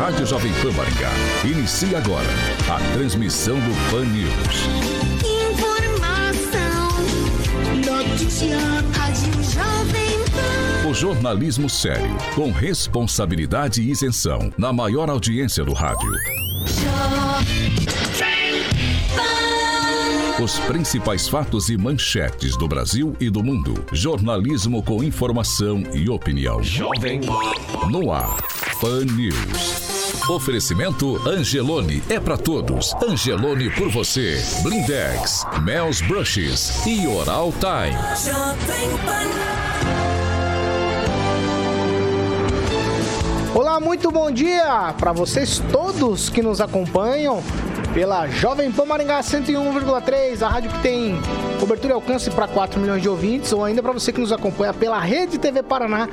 Rádio Jovem Pan Maringá inicia agora a transmissão do Pan News. Informação, notícia, Rádio Jovem Pan. O jornalismo sério, com responsabilidade e isenção, na maior audiência do rádio. Os principais fatos e manchetes do Brasil e do mundo. Jornalismo com informação e opinião. Jovem No ar. Pan News. Oferecimento Angelone é para todos. Angelone por você. Blindex, Mel's Brushes e Oral Time. Olá, muito bom dia para vocês todos que nos acompanham pela Jovem Pan Maringá 101,3, a rádio que tem cobertura e alcance para 4 milhões de ouvintes, ou ainda para você que nos acompanha pela Rede TV Paraná,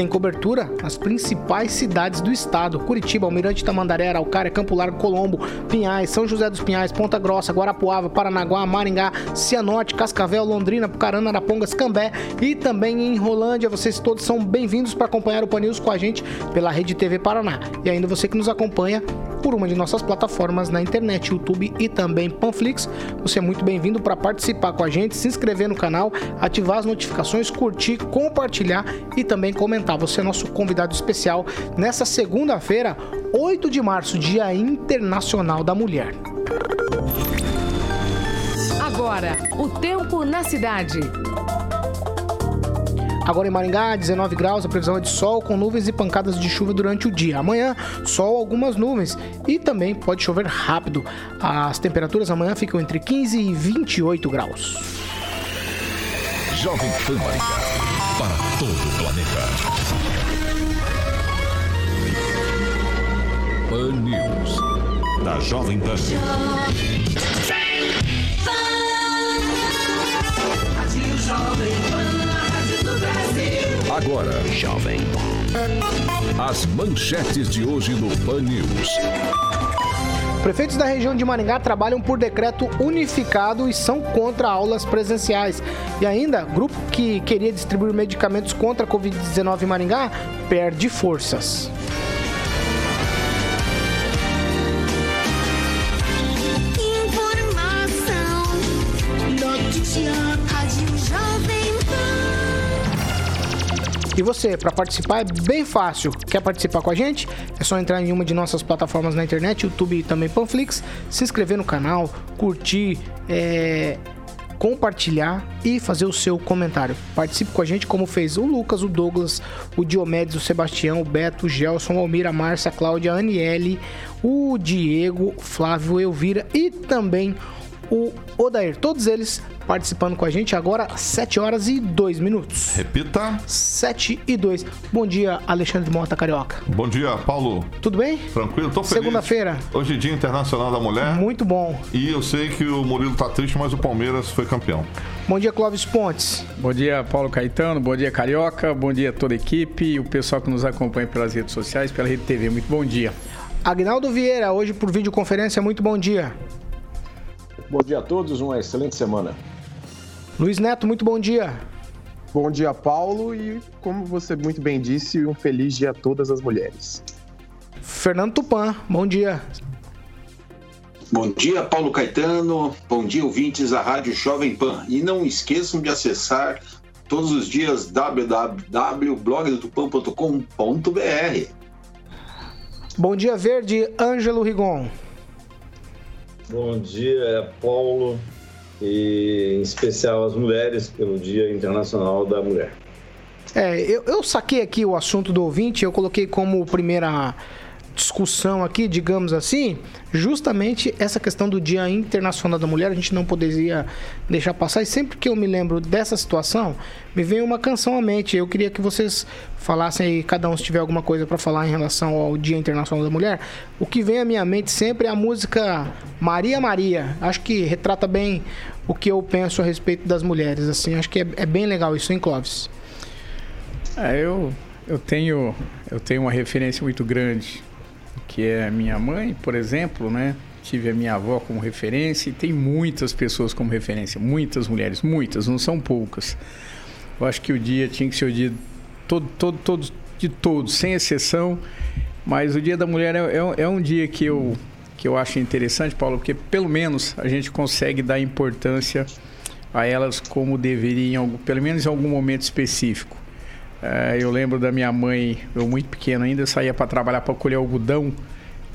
tem cobertura nas principais cidades do estado: Curitiba, Almirante Tamandaré, Araucária, Campo Largo, Colombo, Pinhais, São José dos Pinhais, Ponta Grossa, Guarapuava, Paranaguá, Maringá, Cianorte, Cascavel, Londrina, Pucarana, Arapongas, Cambé e também em Rolândia. Vocês todos são bem-vindos para acompanhar o Panils com a gente pela Rede TV Paraná. E ainda você que nos acompanha por uma de nossas plataformas na internet, YouTube e também Panflix. Você é muito bem-vindo para participar com a gente, se inscrever no canal, ativar as notificações, curtir, compartilhar e também comentar. Você é nosso convidado especial nessa segunda-feira, 8 de março, Dia Internacional da Mulher. Agora, o tempo na cidade. Agora em Maringá, 19 graus, a previsão é de sol com nuvens e pancadas de chuva durante o dia. Amanhã, sol, algumas nuvens e também pode chover rápido. As temperaturas amanhã ficam entre 15 e 28 graus. Jovem Pan Maringá, para todo o planeta. Pan News, da Jovem Pan. Jovem Pan. Agora, Jovem. As manchetes de hoje no Pan News. Prefeitos da região de Maringá trabalham por decreto unificado e são contra aulas presenciais. E ainda, grupo que queria distribuir medicamentos contra a Covid-19 em Maringá perde forças. E você, para participar é bem fácil. Quer participar com a gente? É só entrar em uma de nossas plataformas na internet, YouTube e também Panflix, se inscrever no canal, curtir, é, compartilhar e fazer o seu comentário. Participe com a gente como fez o Lucas, o Douglas, o Diomedes, o Sebastião, o Beto, o Gelson, o Almira, a Márcia, a Cláudia, a Aniele, o Diego, Flávio, Elvira e também o Odair. Todos eles participando com a gente agora, 7 horas e 2 minutos. Repita. 7 e 2. Bom dia, Alexandre Mota Carioca. Bom dia, Paulo. Tudo bem? Tranquilo, tô feliz. Segunda-feira. Hoje é Dia Internacional da Mulher. Muito bom. E eu sei que o Murilo tá triste, mas o Palmeiras foi campeão. Bom dia, Clóvis Pontes. Bom dia, Paulo Caetano. Bom dia, Carioca. Bom dia a toda a equipe e o pessoal que nos acompanha pelas redes sociais, pela Rede TV. Muito bom dia. Agnaldo Vieira, hoje por videoconferência. Muito bom dia. Bom dia a todos, uma excelente semana. Luiz Neto, muito bom dia. Bom dia, Paulo, e como você muito bem disse, um feliz dia a todas as mulheres. Fernando Tupan, bom dia. Bom dia, Paulo Caetano. Bom dia, ouvintes da Rádio Jovem Pan. E não esqueçam de acessar todos os dias www.blogdotupan.com.br. Bom dia, Verde, Ângelo Rigon. Bom dia, Paulo e em especial as mulheres pelo Dia Internacional da Mulher. É, eu, eu saquei aqui o assunto do ouvinte, eu coloquei como primeira discussão aqui, digamos assim, justamente essa questão do Dia Internacional da Mulher, a gente não poderia deixar passar. E sempre que eu me lembro dessa situação, me vem uma canção à mente. Eu queria que vocês falassem aí, cada um se tiver alguma coisa para falar em relação ao Dia Internacional da Mulher. O que vem à minha mente sempre é a música Maria Maria. Acho que retrata bem o que eu penso a respeito das mulheres. Assim, acho que é, é bem legal isso, hein, Clóvis? É, eu, eu, tenho, eu tenho uma referência muito grande, que é minha mãe, por exemplo, né? Tive a minha avó como referência e tem muitas pessoas como referência, muitas mulheres, muitas, não são poucas. Eu acho que o dia tinha que ser o dia todo, todo, todo, de todos, sem exceção. Mas o Dia da Mulher é, é, é um dia que eu, que eu acho interessante, Paulo, porque pelo menos a gente consegue dar importância a elas como deveriam, pelo menos em algum momento específico. É, eu lembro da minha mãe, eu muito pequeno ainda, saía para trabalhar para colher algodão,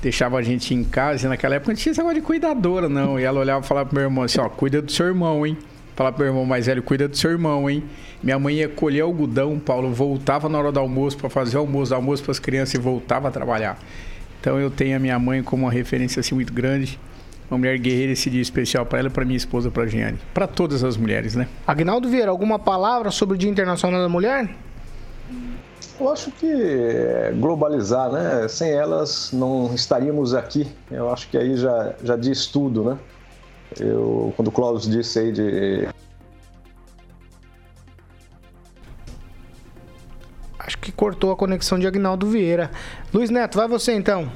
deixava a gente em casa, e naquela época não tinha esse de cuidadora, não. E ela olhava e falava pro meu irmão assim, ó, cuida do seu irmão, hein? Falava pro meu irmão mais velho, cuida do seu irmão, hein? Minha mãe ia colher algodão, Paulo voltava na hora do almoço para fazer o almoço, almoço para as crianças e voltava a trabalhar. Então eu tenho a minha mãe como uma referência assim muito grande uma mulher guerreira esse dia especial para ela, para minha esposa, para Giane. Para todas as mulheres, né? Agnaldo Vieira, alguma palavra sobre o Dia Internacional da Mulher? Eu acho que globalizar, né? Sem elas não estaríamos aqui. Eu acho que aí já, já diz tudo, né? Eu, quando o Cláudio disse aí de. Acho que cortou a conexão de Agnaldo Vieira. Luiz Neto, vai você então.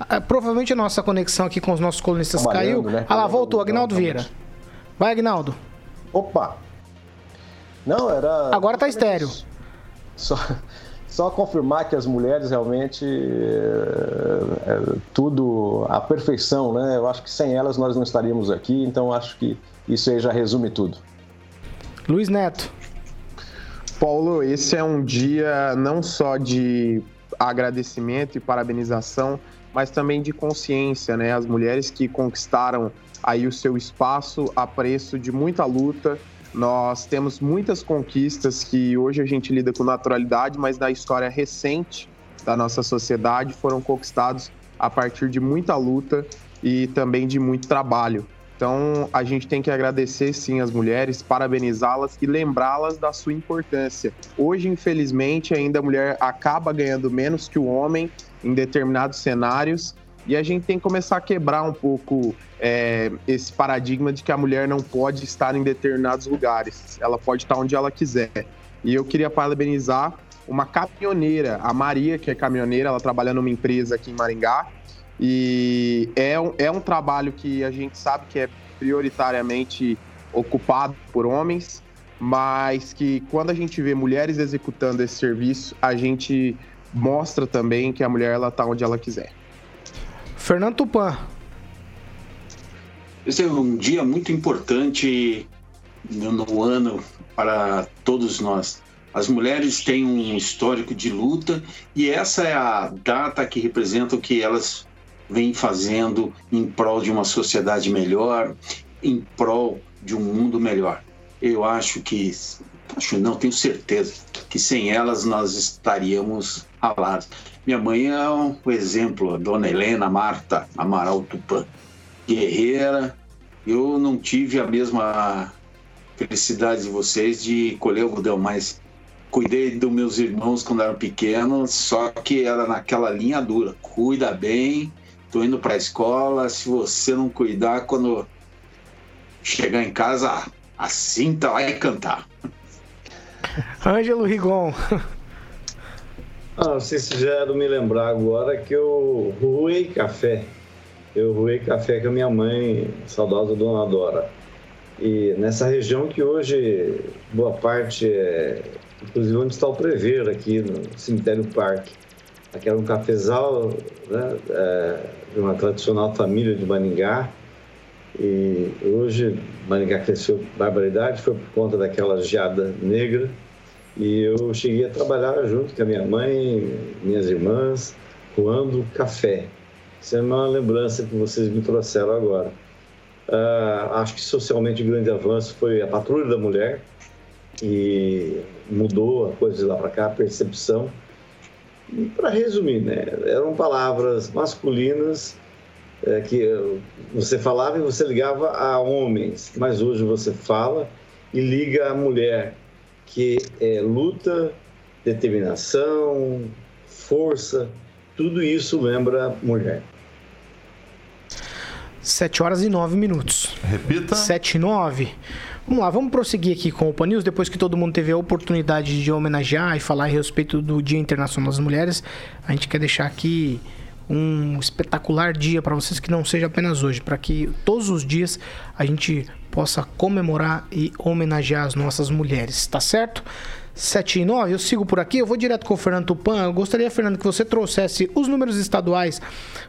Ah, provavelmente a nossa conexão aqui com os nossos colunistas caiu. Né? Ah lá, voltou, Agnaldo Vieira. Vai, Agnaldo. Opa! Não, era. Agora tá estéreo. Só, só confirmar que as mulheres realmente. É, é, tudo. A perfeição, né? Eu acho que sem elas nós não estaríamos aqui, então acho que isso aí já resume tudo. Luiz Neto. Paulo, esse é um dia não só de agradecimento e parabenização, mas também de consciência, né? As mulheres que conquistaram aí o seu espaço a preço de muita luta. Nós temos muitas conquistas que hoje a gente lida com naturalidade, mas na história recente da nossa sociedade foram conquistados a partir de muita luta e também de muito trabalho. Então, a gente tem que agradecer sim as mulheres, parabenizá-las e lembrá-las da sua importância. Hoje, infelizmente, ainda a mulher acaba ganhando menos que o homem em determinados cenários e a gente tem que começar a quebrar um pouco é, esse paradigma de que a mulher não pode estar em determinados lugares. Ela pode estar onde ela quiser. E eu queria parabenizar uma caminhoneira, a Maria, que é caminhoneira, ela trabalha numa empresa aqui em Maringá. E é um, é um trabalho que a gente sabe que é prioritariamente ocupado por homens, mas que quando a gente vê mulheres executando esse serviço, a gente mostra também que a mulher ela tá onde ela quiser. Fernando Tupan. Esse é um dia muito importante no, no ano para todos nós. As mulheres têm um histórico de luta e essa é a data que representa o que elas vêm fazendo em prol de uma sociedade melhor, em prol de um mundo melhor. Eu acho que, acho não, tenho certeza que sem elas nós estaríamos ralados. Minha mãe é um exemplo, a dona Helena Marta Amaral Tupã, guerreira. Eu não tive a mesma felicidade de vocês de colher algodão, mas cuidei dos meus irmãos quando eram pequenos, só que era naquela linha dura. Cuida bem, tô indo para a escola, se você não cuidar, quando chegar em casa, a cinta vai cantar. Ângelo Rigon. Ah, se já é me lembrar agora que eu ruei café. Eu ruei café com a minha mãe, saudosa Dona Dora. E nessa região que hoje boa parte é, inclusive onde está o Prever aqui no cemitério Parque. Aqui era um cafezal né, é, de uma tradicional família de Maningá. E hoje Maningá cresceu barbaridade, foi por conta daquela geada negra e eu cheguei a trabalhar junto com a minha mãe, minhas irmãs, coando café. Isso é uma lembrança que vocês me trouxeram agora. Uh, acho que socialmente o grande avanço foi a Patrulha da Mulher, e mudou a coisa de lá para cá, a percepção. Para resumir, né, eram palavras masculinas é, que você falava e você ligava a homens, mas hoje você fala e liga a mulher, que é luta, determinação, força, tudo isso lembra mulher. 7 horas e 9 minutos. Repita. 7 e 9. Vamos lá, vamos prosseguir aqui com o Pan News, depois que todo mundo teve a oportunidade de homenagear e falar a respeito do Dia Internacional das Mulheres. A gente quer deixar aqui um espetacular dia para vocês que não seja apenas hoje, para que todos os dias a gente possa comemorar e homenagear as nossas mulheres, tá certo? 7 e 9, eu sigo por aqui, eu vou direto com o Fernando Tupan. Eu gostaria, Fernando, que você trouxesse os números estaduais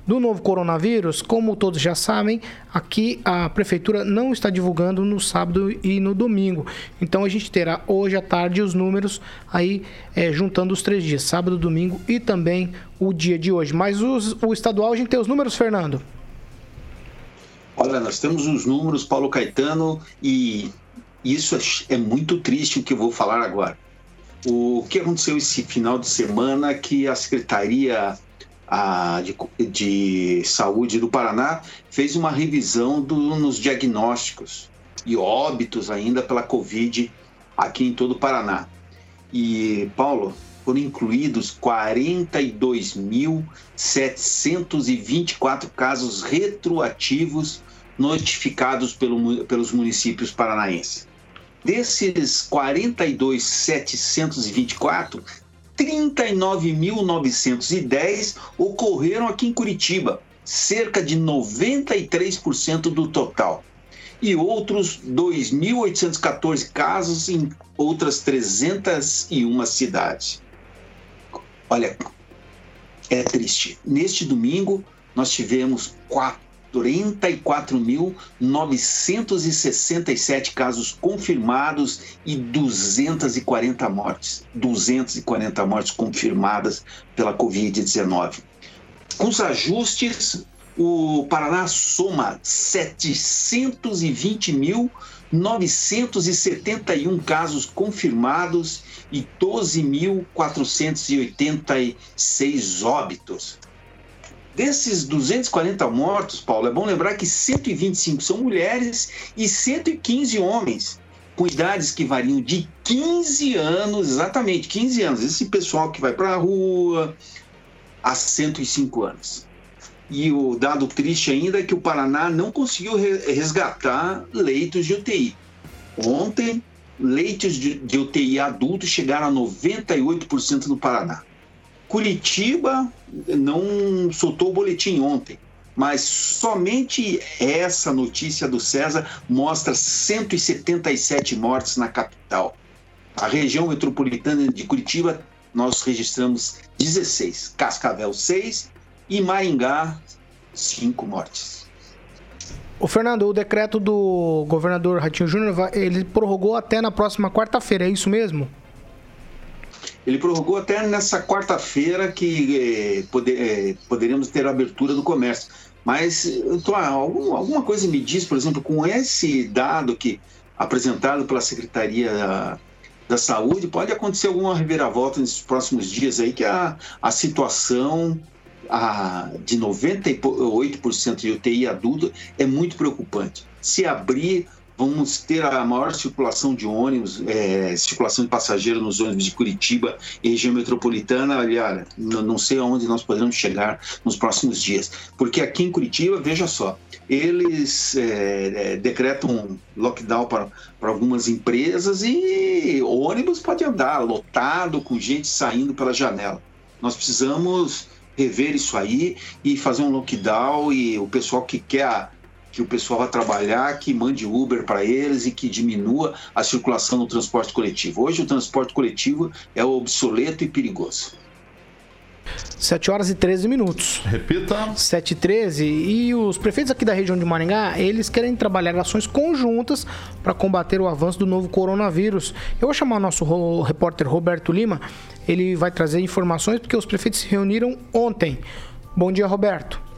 do novo coronavírus. Como todos já sabem, aqui a prefeitura não está divulgando no sábado e no domingo. Então a gente terá hoje à tarde os números aí é, juntando os três dias, sábado, domingo e também o dia de hoje. Mas os, o estadual a gente tem os números, Fernando? Olha, nós temos os números, Paulo Caetano, e isso é, é muito triste o que eu vou falar agora o que aconteceu esse final de semana que a Secretaria a, de, de, Saúde do Paraná fez uma revisão do, nos diagnósticos e óbitos ainda pela Covid aqui em todo o Paraná. E, Paulo, foram incluídos 42.724 casos retroativos notificados pelo, pelos municípios paranaenses. Desses 42.724, 39.910 ocorreram aqui em Curitiba, cerca de 93% do total. E outros 2.814 casos em outras 301 cidades. Olha, é triste. Neste domingo, nós tivemos quatro 34.967 casos confirmados e 240 mortes. 240 mortes confirmadas pela Covid-19. Com os ajustes, o Paraná soma 720.971 casos confirmados e 12.486 óbitos. Desses 240 mortos, Paulo, é bom lembrar que 125 são mulheres e 115 homens, com idades que variam de 15 anos, exatamente 15 anos. Esse pessoal que vai para a rua há 105 anos. E o dado triste ainda é que o Paraná não conseguiu resgatar leitos de UTI. Ontem, leitos de, UTI adultos chegaram a 98% no Paraná. Curitiba não soltou o boletim ontem, mas somente essa notícia do César mostra 177 mortes na capital. A região metropolitana de Curitiba, nós registramos 16, Cascavel 6 e Maringá 5 mortes. O Fernando, o decreto do governador Ratinho Júnior, ele prorrogou até na próxima quarta-feira, é isso mesmo? Ele prorrogou até nessa quarta-feira que eh, poder, eh, poderíamos ter abertura do comércio. Mas tô, algum, alguma coisa me diz, por exemplo, com esse dado que apresentado pela Secretaria da, da Saúde, pode acontecer alguma reviravolta nesses próximos dias aí, que a, a situação a, de 98% de UTI adulto é muito preocupante. Se abrir vamos ter a maior circulação de ônibus, é, circulação de passageiros nos ônibus de Curitiba e região metropolitana. Olha, não sei aonde nós poderemos chegar nos próximos dias, porque aqui em Curitiba, veja só, eles é, é, decretam lockdown para, para algumas empresas e o ônibus pode andar lotado com gente saindo pela janela. Nós precisamos rever isso aí e fazer um lockdown e o pessoal que quer que o pessoal vá trabalhar, que mande Uber para eles e que diminua a circulação no transporte coletivo. Hoje o transporte coletivo é obsoleto e perigoso. 7 horas e 13 minutos. Repita. 7 e 13. E os prefeitos aqui da região de Maringá, eles querem trabalhar ações conjuntas para combater o avanço do novo coronavírus. Eu vou chamar o nosso repórter Roberto Lima. Ele vai trazer informações porque os prefeitos se reuniram ontem. Bom dia, Roberto.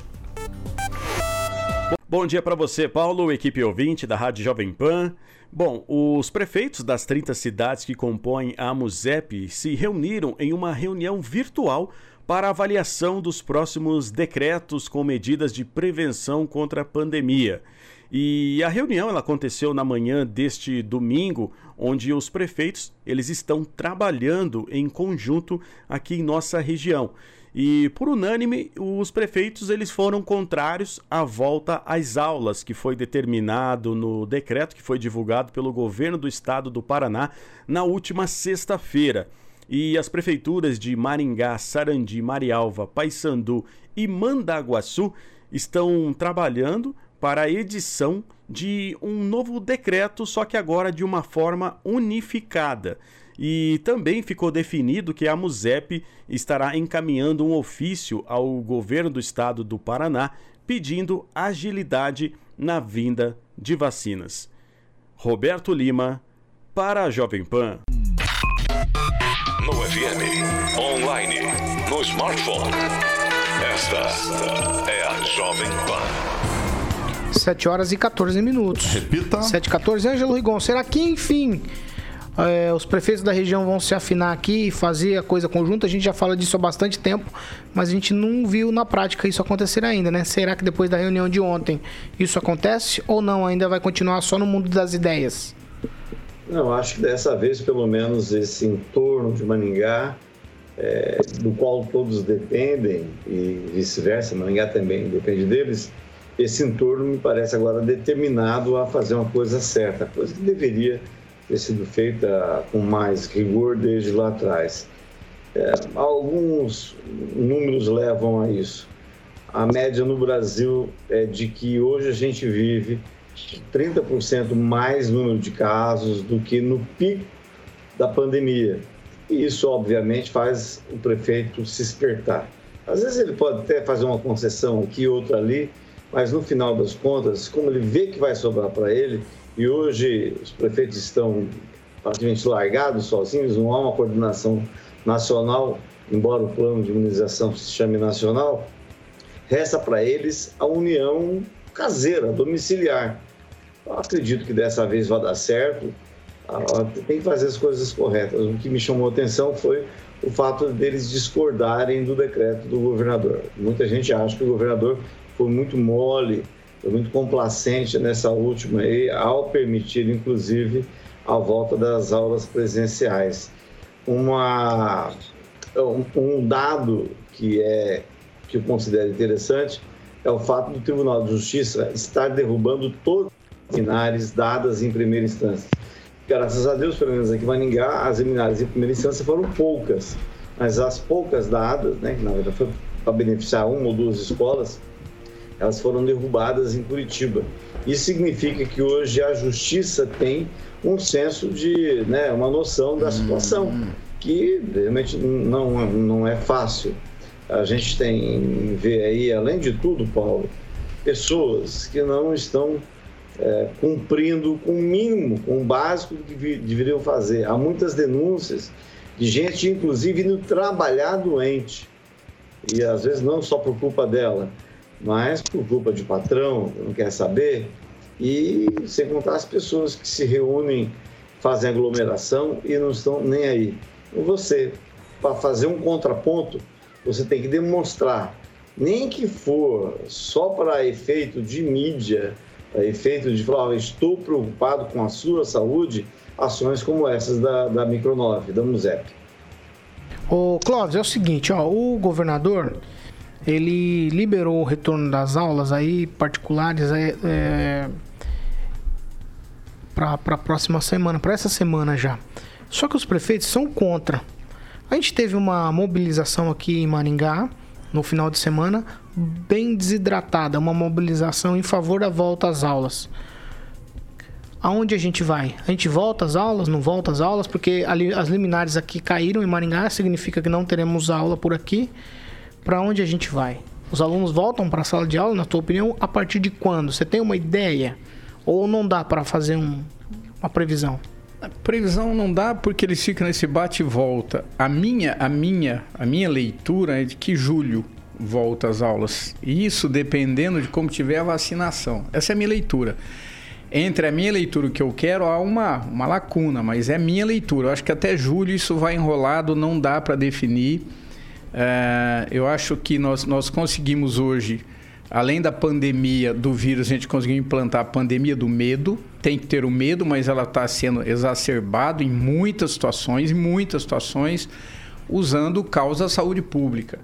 Bom dia para você, Paulo, equipe ouvinte da Rádio Jovem Pan. Bom, os prefeitos das 30 cidades que compõem a MUSEP se reuniram em uma reunião virtual para avaliação dos próximos decretos com medidas de prevenção contra a pandemia. E a reunião ela aconteceu na manhã deste domingo, onde os prefeitos eles estão trabalhando em conjunto aqui em nossa região. E por unânime, os prefeitos eles foram contrários à volta às aulas que foi determinado no decreto que foi divulgado pelo governo do estado do Paraná na última sexta-feira. E as prefeituras de Maringá, Sarandi, Marialva, Paysandu e Mandaguaçu estão trabalhando para a edição de um novo decreto, só que agora de uma forma unificada. E também ficou definido que a MUSEP estará encaminhando um ofício ao governo do estado do Paraná pedindo agilidade na vinda de vacinas. Roberto Lima, para a Jovem Pan. No FM, online, no smartphone. Esta é a Jovem Pan. 7 horas e 14 minutos. Repita. 7 e 14. Ângelo Rigon, será que, enfim, é, os prefeitos da região vão se afinar aqui e fazer a coisa conjunta. A gente já fala disso há bastante tempo, mas a gente não viu na prática isso acontecer ainda, né? Será que depois da reunião de ontem isso acontece ou não? Ainda vai continuar só no mundo das ideias? Não, acho que dessa vez, pelo menos, esse entorno de Maningá, é, do qual todos dependem, e vice-versa, Maningá também depende deles, esse entorno me parece agora determinado a fazer uma coisa certa, coisa que deveria ter sido feita com mais rigor desde lá atrás. É, alguns números levam a isso. A média no Brasil é de que hoje a gente vive 30% mais número de casos do que no pico da pandemia. E isso, obviamente, faz o prefeito se espertar. Às vezes ele pode até fazer uma concessão aqui, outra ali, mas no final das contas, como ele vê que vai sobrar para ele, e hoje os prefeitos estão praticamente largados, sozinhos, não há uma coordenação nacional, embora o plano de imunização se chame nacional, resta para eles a união caseira, domiciliar. Eu acredito que dessa vez vai dar certo, tem que fazer as coisas corretas. O que me chamou a atenção foi o fato deles discordarem do decreto do governador. Muita gente acha que o governador foi muito mole foi muito complacente nessa última aí, ao permitir, inclusive, a volta das aulas presenciais. Uma, um dado que, é, que eu considero interessante é o fato do Tribunal de Justiça estar derrubando todas as liminares dadas em primeira instância. Graças a Deus, pelo menos aqui em Maningá, as liminares em primeira instância foram poucas, mas as poucas dadas, né, que na verdade foi para beneficiar uma ou duas escolas, elas foram derrubadas em Curitiba. Isso significa que hoje a justiça tem um senso de, né, uma noção da situação, hum. que realmente não, não é fácil. A gente tem, vê aí, além de tudo, Paulo, pessoas que não estão é, cumprindo com o mínimo, com o básico que deveriam fazer. Há muitas denúncias de gente, inclusive, indo trabalhar doente. E às vezes não só por culpa dela, mas por culpa de patrão, não quer saber, e sem contar as pessoas que se reúnem, fazem aglomeração e não estão nem aí. Então, você, para fazer um contraponto, você tem que demonstrar, nem que for só para efeito de mídia, para efeito de falar, estou preocupado com a sua saúde, ações como essas da, da 9, da MUSEP. Ô, Clóvis, é o seguinte, ó, o governador ele liberou o retorno das aulas aí particulares é, é, para a próxima semana, para essa semana já. Só que os prefeitos são contra. A gente teve uma mobilização aqui em Maringá no final de semana bem desidratada, uma mobilização em favor da volta às aulas. Aonde a gente vai? A gente volta às aulas, não volta às aulas, porque ali, as liminares aqui caíram em Maringá, significa que não teremos aula por aqui para onde a gente vai? Os alunos voltam para a sala de aula, na tua opinião, a partir de quando? Você tem uma ideia? Ou não dá para fazer um, uma previsão? A previsão não dá porque eles ficam nesse bate e volta. A minha, a minha, a minha leitura é de que julho, volta às aulas. Isso dependendo de como tiver a vacinação. Essa é a minha leitura. Entre a minha leitura e o que eu quero, há uma, uma lacuna, mas é minha leitura. Eu acho que até julho isso vai enrolado, não dá para definir. É, eu acho que nós, nós conseguimos hoje, além da pandemia do vírus, a gente conseguiu implantar a pandemia do medo. Tem que ter o medo, mas ela está sendo exacerbado em muitas situações, em muitas situações, usando caos da saúde pública.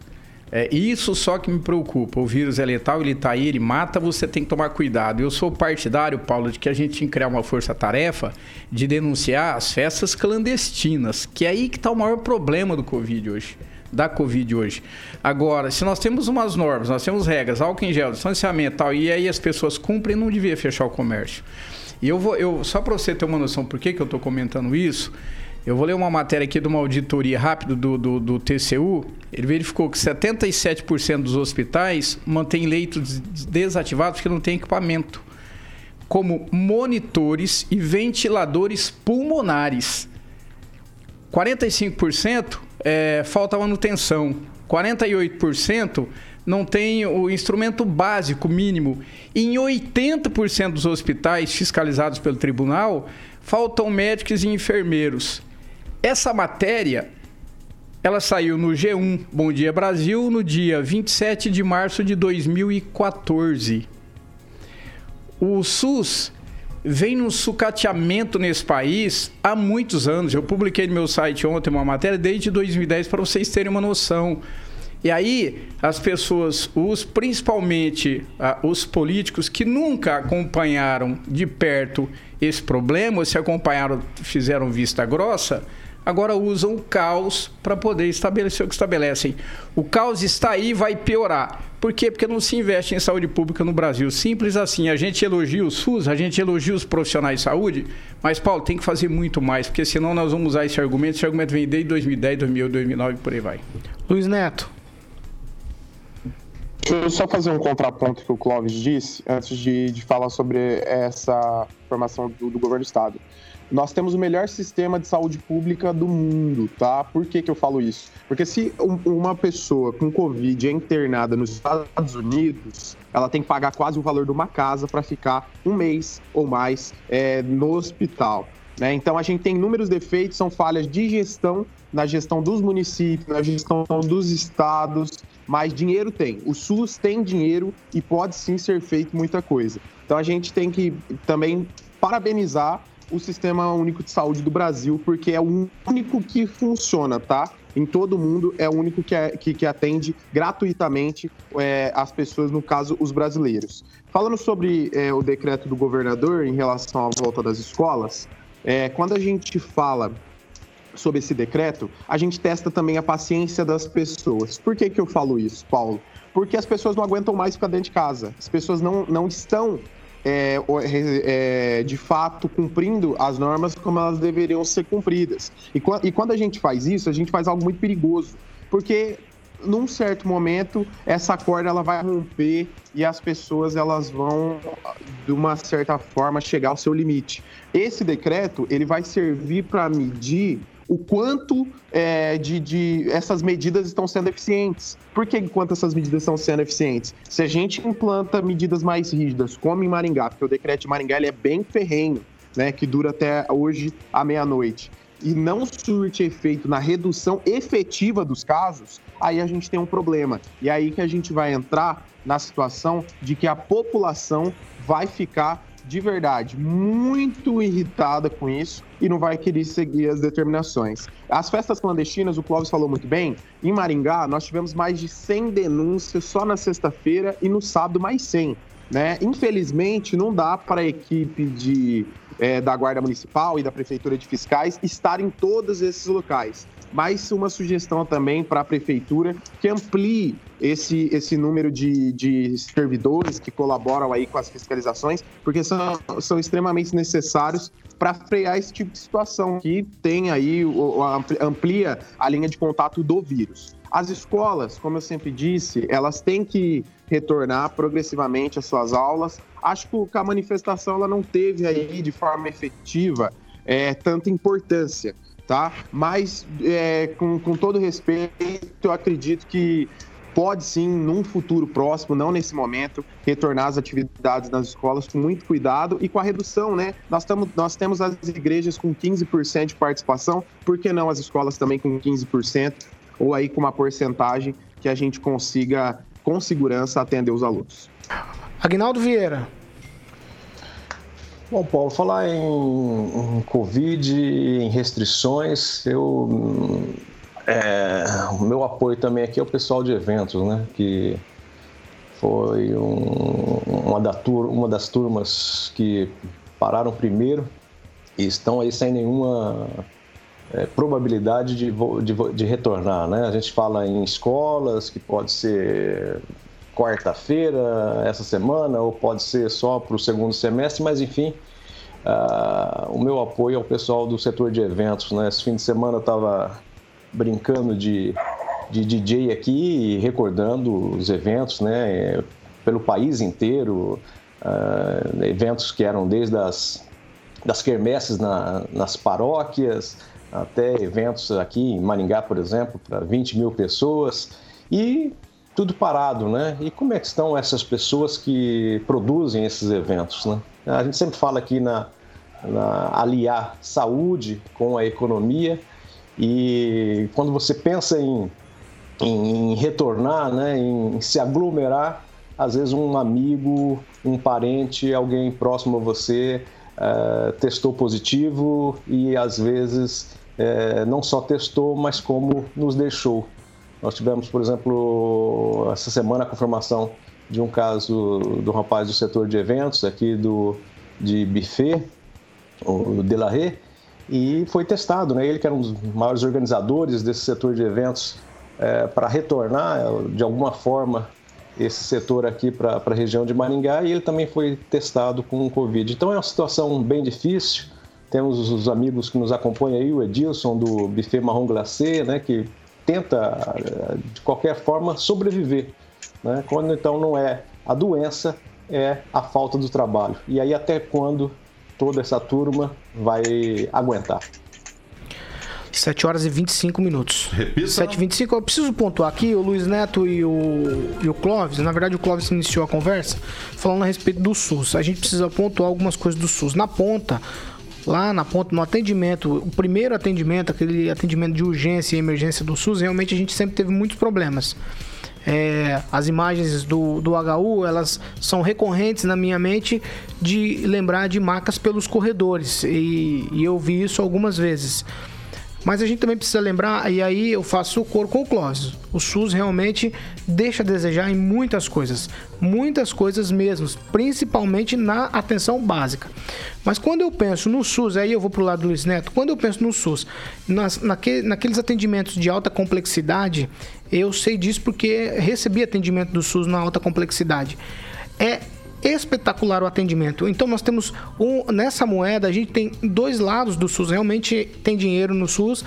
É isso só que me preocupa. O vírus é letal, ele está aí, ele mata, você tem que tomar cuidado. Eu sou partidário, Paulo, de que a gente tinha que criar uma força-tarefa de denunciar as festas clandestinas, que é aí que está o maior problema do Covid hoje da Covid hoje. Agora, se nós temos umas normas, nós temos regras, álcool em gel, distanciamento tal, e aí as pessoas cumprem, não devia fechar o comércio. E eu vou, eu, só para você ter uma noção por que, que eu estou comentando isso, eu vou ler uma matéria aqui de uma auditoria rápida do, do, do TCU. Ele verificou que 77% dos hospitais mantêm leitos desativados porque não tem equipamento, como monitores e ventiladores pulmonares. 45% é, falta manutenção. 48% não tem o instrumento básico mínimo. Em 80% dos hospitais fiscalizados pelo tribunal, faltam médicos e enfermeiros. Essa matéria ela saiu no G1 Bom Dia Brasil no dia 27 de março de 2014. O SUS vem num sucateamento nesse país há muitos anos. Eu publiquei no meu site ontem uma matéria desde 2010 para vocês terem uma noção. E aí, as pessoas, os principalmente ah, os políticos que nunca acompanharam de perto esse problema, se acompanharam, fizeram vista grossa, agora usam o caos para poder estabelecer o que estabelecem. O caos está aí e vai piorar. Por quê? Porque não se investe em saúde pública no Brasil. Simples assim. A gente elogia o SUS, a gente elogia os profissionais de saúde, mas, Paulo, tem que fazer muito mais, porque senão nós vamos usar esse argumento. Esse argumento vem desde 2010, 2008, 2009 por aí vai. Luiz Neto. Deixa eu só fazer um contraponto que o Clóvis disse, antes de, de falar sobre essa formação do, do governo do Estado. Nós temos o melhor sistema de saúde pública do mundo, tá? Por que, que eu falo isso? Porque se um, uma pessoa com Covid é internada nos Estados Unidos, ela tem que pagar quase o valor de uma casa para ficar um mês ou mais é, no hospital. Né? Então a gente tem inúmeros defeitos, são falhas de gestão na gestão dos municípios, na gestão dos estados, mas dinheiro tem. O SUS tem dinheiro e pode sim ser feito muita coisa. Então a gente tem que também parabenizar o Sistema Único de Saúde do Brasil, porque é o único que funciona, tá? Em todo mundo, é o único que, é, que, que atende gratuitamente é, as pessoas, no caso, os brasileiros. Falando sobre é, o decreto do governador em relação à volta das escolas, é, quando a gente fala sobre esse decreto, a gente testa também a paciência das pessoas. Por que, que eu falo isso, Paulo? Porque as pessoas não aguentam mais ficar dentro de casa. As pessoas não, não estão é, é, de fato cumprindo as normas como elas deveriam ser cumpridas. E, e quando a gente faz isso, a gente faz algo muito perigoso, porque num certo momento essa corda ela vai romper e as pessoas elas vão de uma certa forma chegar ao seu limite. Esse decreto ele vai servir para medir o quanto é, de, de, essas medidas estão sendo eficientes. Por que enquanto essas medidas estão sendo eficientes? Se a gente implanta medidas mais rígidas, como em Maringá, porque o decreto de Maringá ele é bem ferrenho, né, que dura até hoje à meia-noite, e não surte efeito na redução efetiva dos casos, aí a gente tem um problema. E é aí que a gente vai entrar na situação de que a população vai ficar de verdade muito irritada com isso e não vai querer seguir as determinações. As festas clandestinas, o Clóvis falou muito bem, em Maringá nós tivemos mais de 100 denúncias só na sexta-feira e no sábado mais 100. Né? Infelizmente, não dá para a equipe de, é, da Guarda Municipal e da Prefeitura de Fiscais estar em todos esses locais. Mas uma sugestão também para a Prefeitura que amplie esse, esse número de, de servidores que colaboram aí com as fiscalizações, porque são, são extremamente necessários para frear esse tipo de situação que tem aí, amplia a linha de contato do vírus. As escolas, como eu sempre disse, elas têm que retornar progressivamente às suas aulas. Acho que a manifestação ela não teve aí de forma efetiva é, tanta importância, tá? Mas é, com, com todo respeito, eu acredito que pode sim, num futuro próximo, não nesse momento, retornar às atividades nas escolas com muito cuidado e com a redução, né? Nós, tamo, nós temos as igrejas com 15% de participação, por que não as escolas também com 15%, ou aí com uma porcentagem que a gente consiga, com segurança, atender os alunos. Agnaldo Vieira. Bom, Paulo, falar em, em Covid, em restrições, eu é, o meu apoio também aqui é o pessoal de eventos, né? Que foi um, uma, da tur uma das turmas que pararam primeiro e estão aí sem nenhuma é, probabilidade de, de, de, retornar, né? A gente fala em escolas, que pode ser quarta-feira, essa semana, ou pode ser só para o segundo semestre, mas enfim, uh, o meu apoio ao pessoal do setor de eventos, né? Esse fim de semana eu estava brincando de, de DJ aqui, recordando os eventos, né, pelo país inteiro, uh, eventos que eram desde as das quermesses na, nas paróquias, até eventos aqui em Maringá, por exemplo, para 20 mil pessoas, e tudo parado, né? E como é que estão essas pessoas que produzem esses eventos, né? A gente sempre fala aqui na, na aliar saúde com a economia, e quando você pensa em, em, retornar, né, em se aglomerar, às vezes um amigo, um parente, alguém próximo a você uh, testou positivo e às vezes uh, não só testou, mas como nos deixou. Nós tivemos, por exemplo, essa semana a confirmação de um caso do rapaz do setor de eventos aqui do de buffet, o Delarre, e foi testado, né? Ele que era um dos maiores organizadores desse setor de eventos é, para retornar de alguma forma esse setor aqui para a região de Maringá e ele também foi testado com o Covid. Então é uma situação bem difícil. Temos os amigos que nos acompanham aí, o Edilson do Buffet Marrom Glacé, né, que tenta de qualquer forma sobreviver. Né? Quando então não é a doença, é a falta do trabalho. E aí até quando toda essa turma vai aguentar. 7 horas e 25 minutos. Repita. 7 e 25 Eu preciso pontuar aqui, o Luiz Neto e o, e o Clóvis. Na verdade, o Clóvis iniciou a conversa falando a respeito do SUS. A gente precisa pontuar algumas coisas do SUS. Na ponta, lá na ponta, no atendimento, o primeiro atendimento, aquele atendimento de urgência e emergência do SUS, realmente a gente sempre teve muitos problemas. É, as imagens do, do HU, elas são recorrentes na minha mente de lembrar de macas pelos corredores. E, e eu vi isso algumas vezes. Mas a gente também precisa lembrar, e aí eu faço o cor com o Clóvis. O SUS realmente deixa a desejar em muitas coisas. Muitas coisas mesmo, principalmente na atenção básica. Mas quando eu penso no SUS, aí eu vou para o lado do Luiz Neto, quando eu penso no SUS, nas, naque, naqueles atendimentos de alta complexidade, eu sei disso porque recebi atendimento do SUS na alta complexidade. É espetacular o atendimento. Então nós temos um, nessa moeda a gente tem dois lados do SUS. Realmente tem dinheiro no SUS,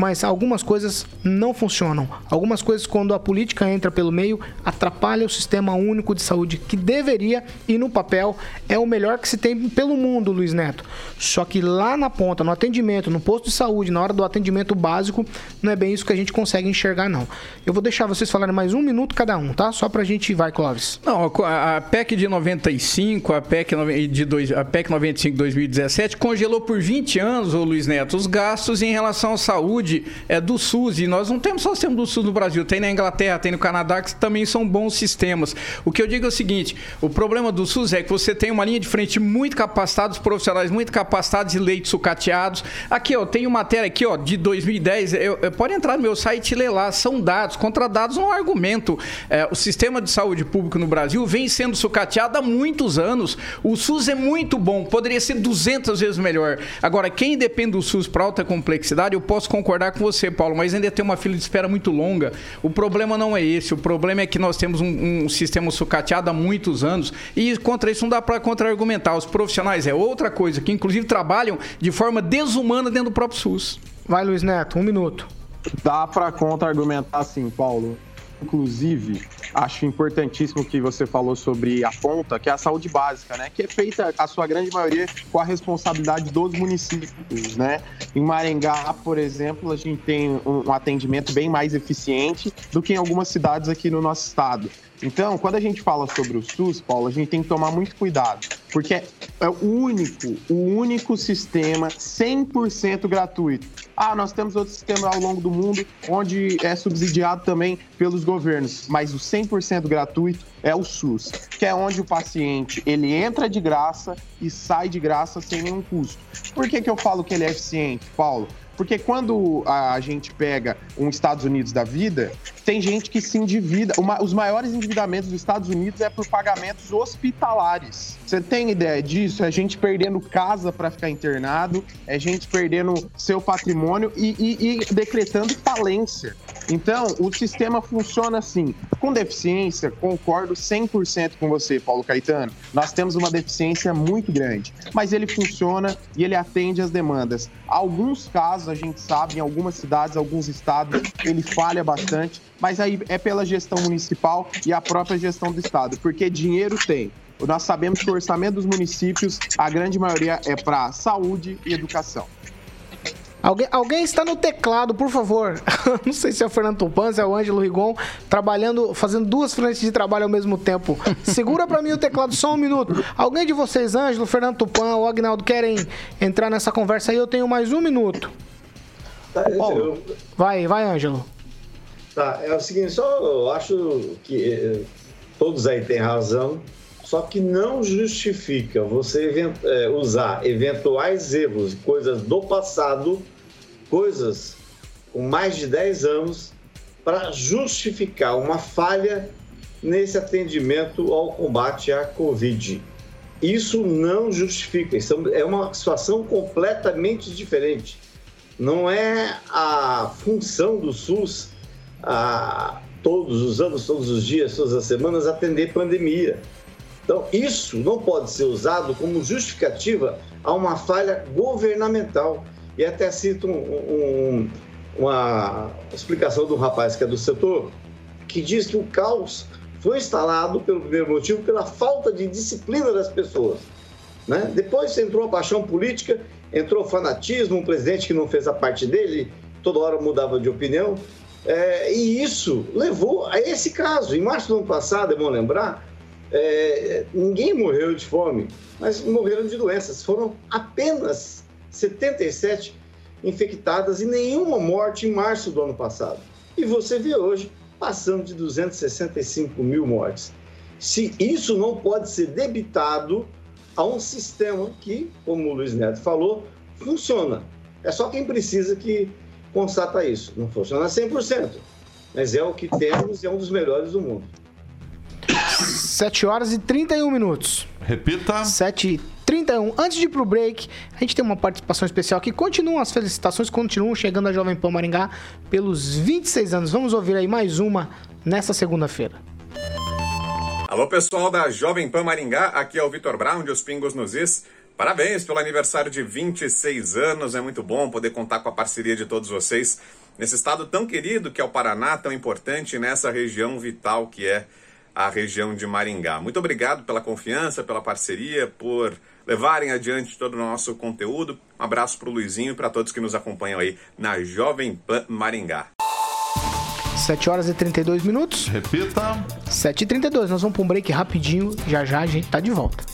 mas algumas coisas não funcionam. Algumas coisas quando a política entra pelo meio atrapalha o sistema único de saúde que deveria e no papel é o melhor que se tem pelo mundo, Luiz Neto. Só que lá na ponta, no atendimento, no posto de saúde, na hora do atendimento básico, não é bem isso que a gente consegue enxergar não. Eu vou deixar vocês falarem mais um minuto cada um, tá? Só pra gente vai, Clóvis. Não, a PEC de 90 95, a PEC, de dois, a PEC 95 de 2017 congelou por 20 anos, ô Luiz Neto, os gastos em relação à saúde é, do SUS. E nós não temos só o sistema do SUS no Brasil, tem na Inglaterra, tem no Canadá, que também são bons sistemas. O que eu digo é o seguinte: o problema do SUS é que você tem uma linha de frente muito capacitada, os profissionais muito capacitados e leitos sucateados. Aqui, ó, tem uma matéria aqui, ó, de 2010. Eu, eu, pode entrar no meu site e ler lá. São dados. Contra dados é argumento. É, o sistema de saúde público no Brasil vem sendo sucateado há muitos anos. O SUS é muito bom, poderia ser 200 vezes melhor. Agora, quem depende do SUS para alta complexidade, eu posso concordar com você, Paulo, mas ainda tem uma fila de espera muito longa. O problema não é esse, o problema é que nós temos um, um sistema sucateado há muitos anos e contra isso não dá para contra-argumentar. Os profissionais é outra coisa, que inclusive trabalham de forma desumana dentro do próprio SUS. Vai, Luiz Neto, um minuto. Dá para contra-argumentar sim, Paulo. Inclusive, acho importantíssimo que você falou sobre a ponta, que é a saúde básica, né? Que é feita, a sua grande maioria, com a responsabilidade dos municípios, né? Em Maringá, por exemplo, a gente tem um atendimento bem mais eficiente do que em algumas cidades aqui no nosso estado. Então, quando a gente fala sobre o SUS, Paulo, a gente tem que tomar muito cuidado, porque é o único, o único sistema 100% gratuito. Ah, nós temos outros sistemas ao longo do mundo onde é subsidiado também pelos governos, mas o 100% gratuito é o SUS, que é onde o paciente ele entra de graça e sai de graça sem nenhum custo. Por que, que eu falo que ele é eficiente, Paulo? Porque quando a gente pega um Estados Unidos da vida, tem gente que se endivida. Uma, os maiores endividamentos dos Estados Unidos é por pagamentos hospitalares. Você tem ideia disso? É gente perdendo casa para ficar internado, é gente perdendo seu patrimônio e, e, e decretando falência. Então, o sistema funciona assim. Com deficiência, concordo 100% com você, Paulo Caetano. Nós temos uma deficiência muito grande, mas ele funciona e ele atende às demandas. Alguns casos, a gente sabe, em algumas cidades, alguns estados, ele falha bastante, mas aí é pela gestão municipal e a própria gestão do estado, porque dinheiro tem. Nós sabemos que o orçamento dos municípios, a grande maioria é para saúde e educação. Alguém, alguém está no teclado, por favor. Não sei se é o Fernando Tupan, se é o Ângelo Rigon, trabalhando, fazendo duas frentes de trabalho ao mesmo tempo. Segura para mim o teclado só um minuto. Alguém de vocês, Ângelo, Fernando Tupan ou Agnaldo, querem entrar nessa conversa aí? Eu tenho mais um minuto. Tá, eu... Vai, vai, Ângelo. Tá, é o seguinte, só eu acho que eh, todos aí têm razão, só que não justifica você é, usar eventuais erros, coisas do passado, coisas com mais de 10 anos, para justificar uma falha nesse atendimento ao combate à Covid. Isso não justifica, isso é uma situação completamente diferente. Não é a função do SUS a, todos os anos, todos os dias, todas as semanas atender pandemia. Então, isso não pode ser usado como justificativa a uma falha governamental. E até cito um, um, uma explicação um rapaz que é do setor, que diz que o caos foi instalado pelo primeiro motivo pela falta de disciplina das pessoas. Né? Depois entrou a paixão política, entrou o fanatismo, um presidente que não fez a parte dele, toda hora mudava de opinião. É, e isso levou a esse caso. Em março do ano passado, é bom lembrar, é, ninguém morreu de fome, mas morreram de doenças. Foram apenas 77 infectadas e nenhuma morte em março do ano passado. E você vê hoje passando de 265 mil mortes. Se isso não pode ser debitado a um sistema que, como o Luiz Neto falou, funciona. É só quem precisa que constata isso. Não funciona 100%, mas é o que temos e é um dos melhores do mundo. 7 horas e 31 minutos. Repita. 7 e 31. Antes de ir pro break, a gente tem uma participação especial aqui. Continuam as felicitações, continuam chegando a Jovem Pan Maringá pelos 26 anos. Vamos ouvir aí mais uma nessa segunda-feira. Alô, pessoal da Jovem Pan Maringá, aqui é o Vitor Brown de Os Pingos nos Is. Parabéns pelo aniversário de 26 anos, é muito bom poder contar com a parceria de todos vocês nesse estado tão querido que é o Paraná, tão importante nessa região vital que é a região de Maringá. Muito obrigado pela confiança, pela parceria, por levarem adiante todo o nosso conteúdo. Um abraço para o Luizinho e para todos que nos acompanham aí na Jovem Pan Maringá. 7 horas e 32 minutos. Repita. 7 e 32. Nós vamos para um break rapidinho. Já já a gente tá de volta.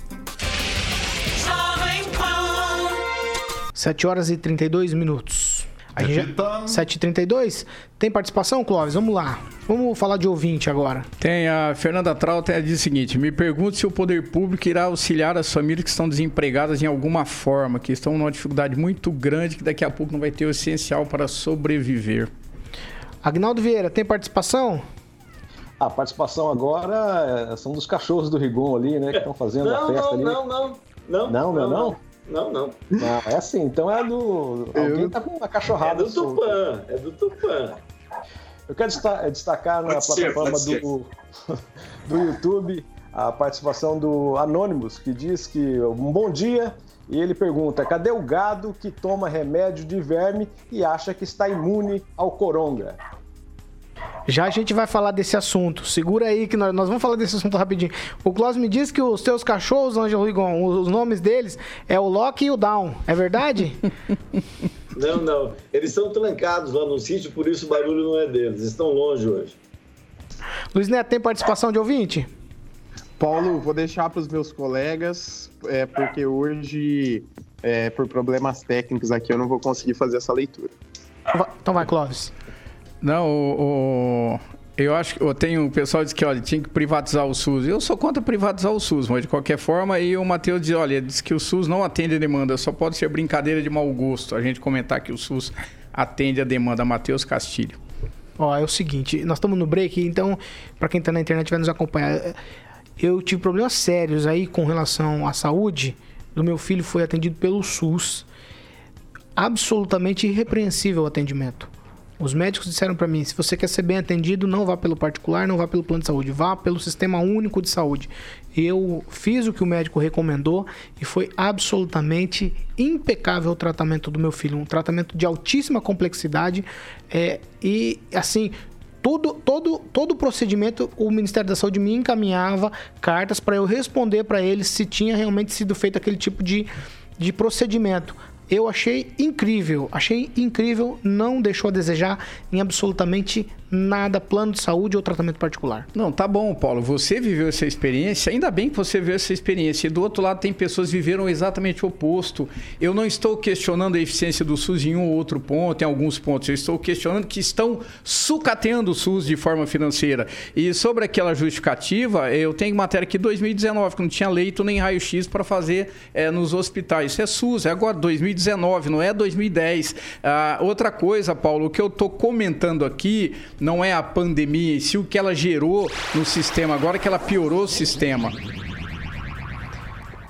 7 horas e 32 minutos. A gente já... 7h32. Tem participação, Clóvis? Vamos lá. Vamos falar de ouvinte agora. Tem. A Fernanda Trauta ela diz o seguinte: me pergunto se o poder público irá auxiliar as famílias que estão desempregadas em alguma forma, que estão numa dificuldade muito grande, que daqui a pouco não vai ter o essencial para sobreviver. Agnaldo Vieira, tem participação? A participação agora é, são dos cachorros do Rigon ali, né? Que estão fazendo não, a festa não, ali. Não, não, não. Não, não, não. Não, não. Ah, é assim, então é do. Alguém tá com uma cachorrada. É do Tupã, é do Tupã. Eu quero destacar na ser, plataforma do, do YouTube a participação do Anonymous, que diz que um bom dia. E ele pergunta: cadê o gado que toma remédio de verme e acha que está imune ao coronga? Já a gente vai falar desse assunto. Segura aí que nós, nós vamos falar desse assunto rapidinho. O Klaus me disse que os teus cachorros, Ângelo Rigon, os nomes deles é o Loki e o Down. É verdade? não, não. Eles estão trancados lá no sítio, por isso o barulho não é deles. Estão longe hoje. Luiz Neto, tem participação de ouvinte? Paulo, vou deixar para os meus colegas, é, porque hoje, é, por problemas técnicos aqui, eu não vou conseguir fazer essa leitura. Então vai, Clóvis. Não, o, o, eu acho que eu tenho o pessoal diz que olha tinha que privatizar o SUS. Eu sou contra privatizar o SUS, mas de qualquer forma e o Matheus diz olha diz que o SUS não atende a demanda, só pode ser brincadeira de mau gosto. A gente comentar que o SUS atende a demanda. Matheus Castilho. Ó, é o seguinte, nós estamos no break, então para quem está na internet vai nos acompanhar. Eu tive problemas sérios aí com relação à saúde do meu filho foi atendido pelo SUS. Absolutamente irrepreensível o atendimento. Os médicos disseram para mim: se você quer ser bem atendido, não vá pelo particular, não vá pelo plano de saúde, vá pelo sistema único de saúde. Eu fiz o que o médico recomendou e foi absolutamente impecável o tratamento do meu filho, um tratamento de altíssima complexidade é, e assim todo, todo, todo o procedimento, o Ministério da Saúde me encaminhava cartas para eu responder para eles se tinha realmente sido feito aquele tipo de, de procedimento eu achei incrível, achei incrível, não deixou a desejar em absolutamente nada plano de saúde ou tratamento particular. Não, tá bom, Paulo. Você viveu essa experiência, ainda bem que você viveu essa experiência. E do outro lado, tem pessoas que viveram exatamente o oposto. Eu não estou questionando a eficiência do SUS em um ou outro ponto, em alguns pontos. Eu estou questionando que estão sucateando o SUS de forma financeira. E sobre aquela justificativa, eu tenho matéria aqui 2019, que não tinha leito nem raio-x para fazer é, nos hospitais. Isso é SUS, é agora 2019, não é 2010. Ah, outra coisa, Paulo, o que eu estou comentando aqui não é a pandemia em si, o que ela gerou no sistema agora, que ela piorou o sistema.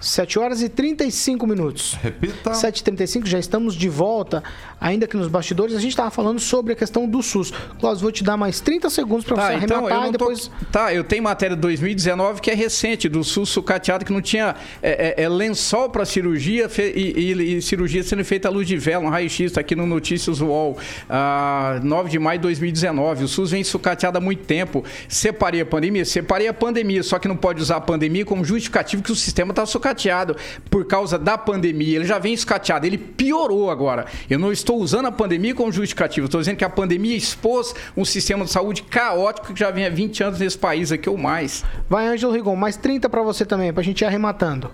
7 horas e 35 minutos. Repita. 7h35, já estamos de volta. Ainda que nos bastidores, a gente estava falando sobre a questão do SUS. Cláudio, vou te dar mais 30 segundos para tá, você então, arrematar e depois. Tô... Tá, eu tenho matéria de 2019 que é recente, do SUS sucateado, que não tinha é, é, é lençol para cirurgia fe... e, e, e, cirurgia sendo feita à luz de vela, um raio-x, está aqui no Notícias UOL. Ah, 9 de maio de 2019. O SUS vem sucateado há muito tempo. Separei a pandemia? Separei a pandemia, só que não pode usar a pandemia como justificativo que o sistema está sucateado escateado por causa da pandemia. Ele já vem escateado, ele piorou agora. Eu não estou usando a pandemia como justificativo, estou dizendo que a pandemia expôs um sistema de saúde caótico que já vem há 20 anos nesse país aqui ou mais. Vai, Ângelo Rigon, mais 30 para você também, para a gente ir arrematando.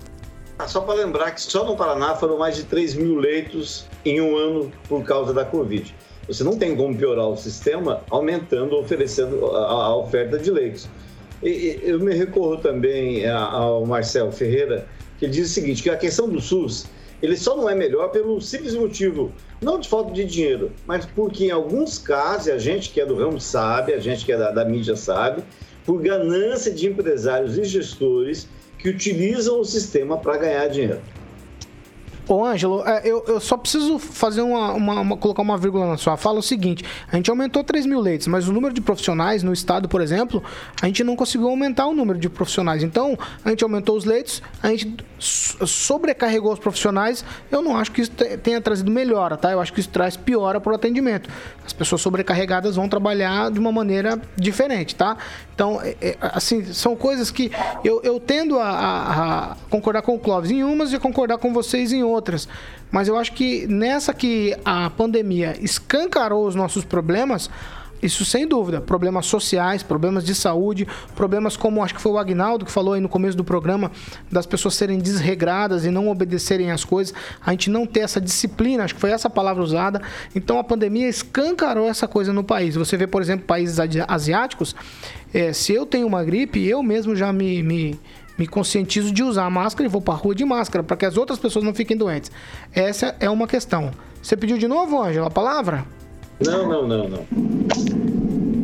Ah, só para lembrar que só no Paraná foram mais de 3 mil leitos em um ano por causa da Covid. Você não tem como piorar o sistema aumentando, oferecendo a, a oferta de leitos. E, eu me recorro também ao Marcel Ferreira, ele diz o seguinte, que a questão do SUS, ele só não é melhor pelo simples motivo, não de falta de dinheiro, mas porque em alguns casos, a gente que é do ramo sabe, a gente que é da, da mídia sabe, por ganância de empresários e gestores que utilizam o sistema para ganhar dinheiro. Ô, Ângelo, é, eu, eu só preciso fazer uma, uma, uma, colocar uma vírgula na sua fala. O seguinte: a gente aumentou 3 mil leitos, mas o número de profissionais no estado, por exemplo, a gente não conseguiu aumentar o número de profissionais. Então, a gente aumentou os leitos, a gente sobrecarregou os profissionais. Eu não acho que isso tenha trazido melhora, tá? Eu acho que isso traz piora para o atendimento. As pessoas sobrecarregadas vão trabalhar de uma maneira diferente, tá? Então, é, é, assim, são coisas que eu, eu tendo a, a, a concordar com o Clóvis em umas e concordar com vocês em outras outras. Mas eu acho que nessa que a pandemia escancarou os nossos problemas, isso sem dúvida. Problemas sociais, problemas de saúde, problemas como acho que foi o Agnaldo que falou aí no começo do programa, das pessoas serem desregradas e não obedecerem às coisas, a gente não ter essa disciplina, acho que foi essa palavra usada. Então a pandemia escancarou essa coisa no país. Você vê, por exemplo, países asiáticos, é, se eu tenho uma gripe, eu mesmo já me, me me conscientizo de usar a máscara e vou para a rua de máscara, para que as outras pessoas não fiquem doentes. Essa é uma questão. Você pediu de novo, Ângela, a palavra? Não, não, não, não.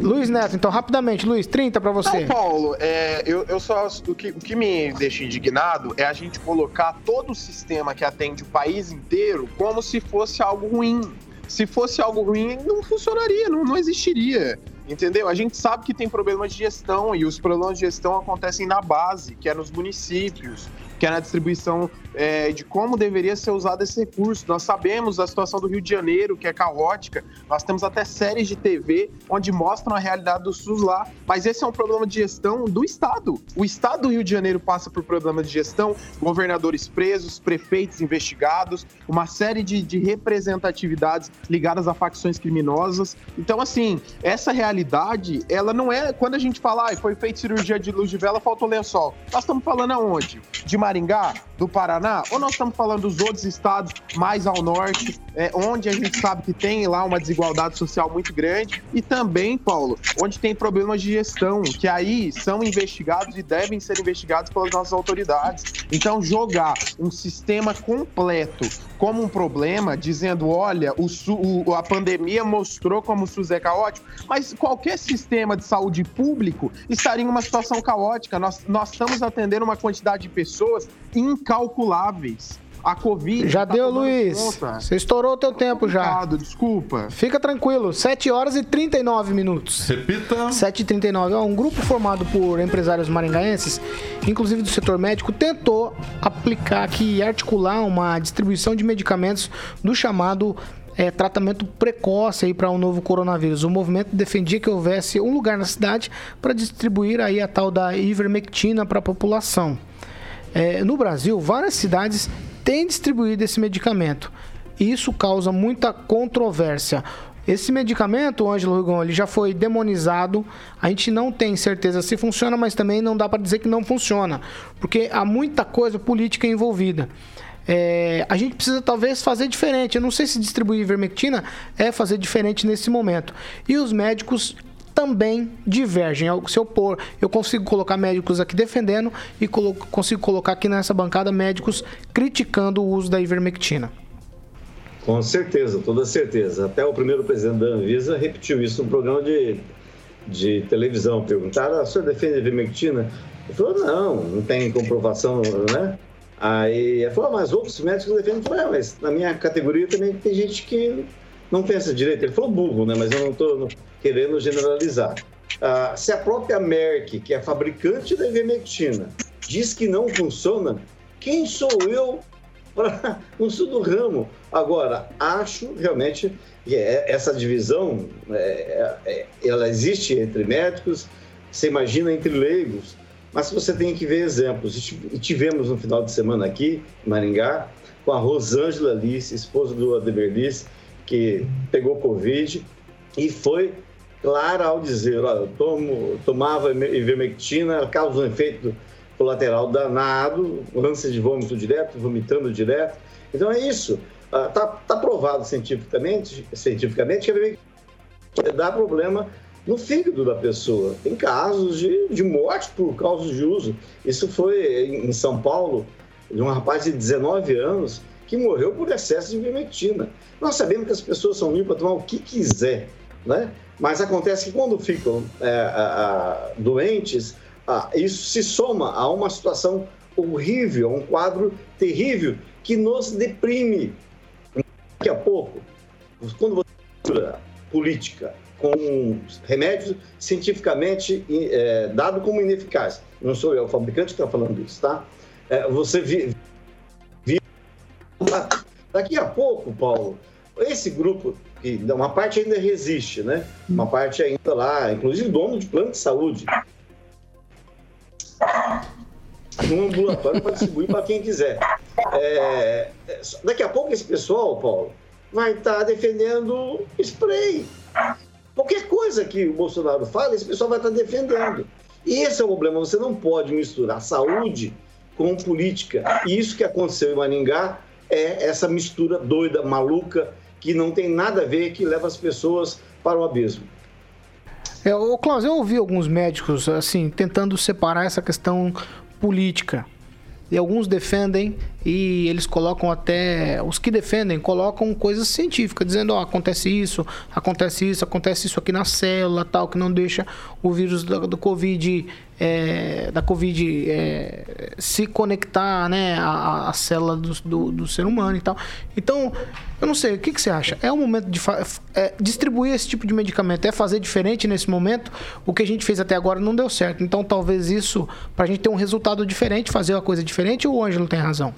Luiz Neto, então, rapidamente, Luiz, 30 para você. Não, Paulo, é, eu, eu só. O que, o que me deixa indignado é a gente colocar todo o sistema que atende o país inteiro como se fosse algo ruim. Se fosse algo ruim, não funcionaria, não, não existiria. Entendeu? A gente sabe que tem problemas de gestão e os problemas de gestão acontecem na base, que é nos municípios, que é na distribuição é, de como deveria ser usado esse recurso. Nós sabemos a situação do Rio de Janeiro, que é caótica. Nós temos até séries de TV onde mostram a realidade do SUS lá. Mas esse é um problema de gestão do Estado. O Estado do Rio de Janeiro passa por problema de gestão, governadores presos, prefeitos investigados, uma série de, de representatividades ligadas a facções criminosas. Então, assim, essa realidade, ela não é quando a gente fala, ah, foi feita cirurgia de luz de vela, faltou lençol. Nós estamos falando aonde? De Maringá, do Paraná, ou nós estamos falando dos outros estados mais ao norte, é, onde a gente sabe que tem lá uma desigualdade social muito grande, e também, Paulo, onde tem problemas de gestão, que aí são investigados e devem ser investigados pelas nossas autoridades. Então, jogar um sistema completo como um problema, dizendo, olha, o, o, a pandemia mostrou como o SUS é caótico, mas qualquer sistema de saúde público estaria em uma situação caótica. Nós, nós estamos atendendo uma quantidade de pessoas incalculáveis. A Covid. Já tá deu, Luiz. Conta. Você estourou o teu tempo já. Desculpa. Fica tranquilo. 7 horas e 39 minutos. Repita. 7 e 39. Um grupo formado por empresários maringaenses, inclusive do setor médico, tentou aplicar aqui e articular uma distribuição de medicamentos do chamado é, tratamento precoce aí para um novo coronavírus. O movimento defendia que houvesse um lugar na cidade para distribuir aí a tal da ivermectina para a população. É, no Brasil, várias cidades têm distribuído esse medicamento. Isso causa muita controvérsia. Esse medicamento, Ângelo Rigon, ele já foi demonizado. A gente não tem certeza se funciona, mas também não dá para dizer que não funciona, porque há muita coisa política envolvida. É, a gente precisa talvez fazer diferente. Eu não sei se distribuir ivermectina é fazer diferente nesse momento. E os médicos também divergem. Se eu pôr, eu consigo colocar médicos aqui defendendo e colo consigo colocar aqui nessa bancada médicos criticando o uso da ivermectina. Com certeza, toda certeza. Até o primeiro presidente da Anvisa repetiu isso no programa de, de televisão. Perguntaram, a senhora defende a ivermectina? Ele falou, não, não tem comprovação, né? Aí ele falou, ah, mas outros médicos defendem. Eu falei, ah, mas na minha categoria também tem gente que não pensa direito. Ele falou burro, né? Mas eu não estou querendo generalizar. Ah, se a própria Merck, que é fabricante da ivermectina, diz que não funciona, quem sou eu para não sou do ramo? Agora, acho realmente que é, essa divisão, é, é, ela existe entre médicos, você imagina entre leigos, mas você tem que ver exemplos. E tivemos no final de semana aqui, em Maringá, com a Rosângela Lice, esposa do Ademir Lice, que pegou Covid e foi clara ao dizer, olha, eu tomo, tomava ivermectina, causa um efeito colateral danado, ânsia de vômito direto, vomitando direto. Então é isso. Está ah, tá provado cientificamente, cientificamente que dá problema no fígado da pessoa. Tem casos de, de morte por causa de uso. Isso foi em São Paulo, de um rapaz de 19 anos que morreu por excesso de ivermectina. Nós sabemos que as pessoas são livres para tomar o que quiser, né? Mas acontece que quando ficam é, a, a, doentes, a, isso se soma a uma situação horrível, um quadro terrível que nos deprime. Daqui a pouco, quando você mistura política com remédios cientificamente é, dado como ineficaz, não sou eu o fabricante que está falando isso, tá? É, você vi, Daqui a pouco, Paulo, esse grupo, que uma parte ainda resiste, né? Uma parte ainda lá, inclusive dono de plano de saúde. Um ambulatório para distribuir para quem quiser. É, daqui a pouco esse pessoal, Paulo, vai estar tá defendendo spray. Qualquer coisa que o Bolsonaro fala, esse pessoal vai estar tá defendendo. E esse é o problema. Você não pode misturar saúde com política. E isso que aconteceu em Maningá é essa mistura doida, maluca, que não tem nada a ver, que leva as pessoas para o abismo. É, ô Klaus, eu ouvi alguns médicos assim tentando separar essa questão política. E alguns defendem e eles colocam até, os que defendem, colocam coisas científicas, dizendo, ó, acontece isso, acontece isso, acontece isso aqui na célula, tal, que não deixa o vírus do, do Covid, é, da Covid é, se conectar, né, à, à célula do, do, do, ser humano e tal. Então, eu não sei, o que, que você acha? É o momento de é, distribuir esse tipo de medicamento, é fazer diferente nesse momento? O que a gente fez até agora não deu certo. Então, talvez isso, para a gente ter um resultado diferente, fazer uma coisa diferente, ou o Ângelo tem razão?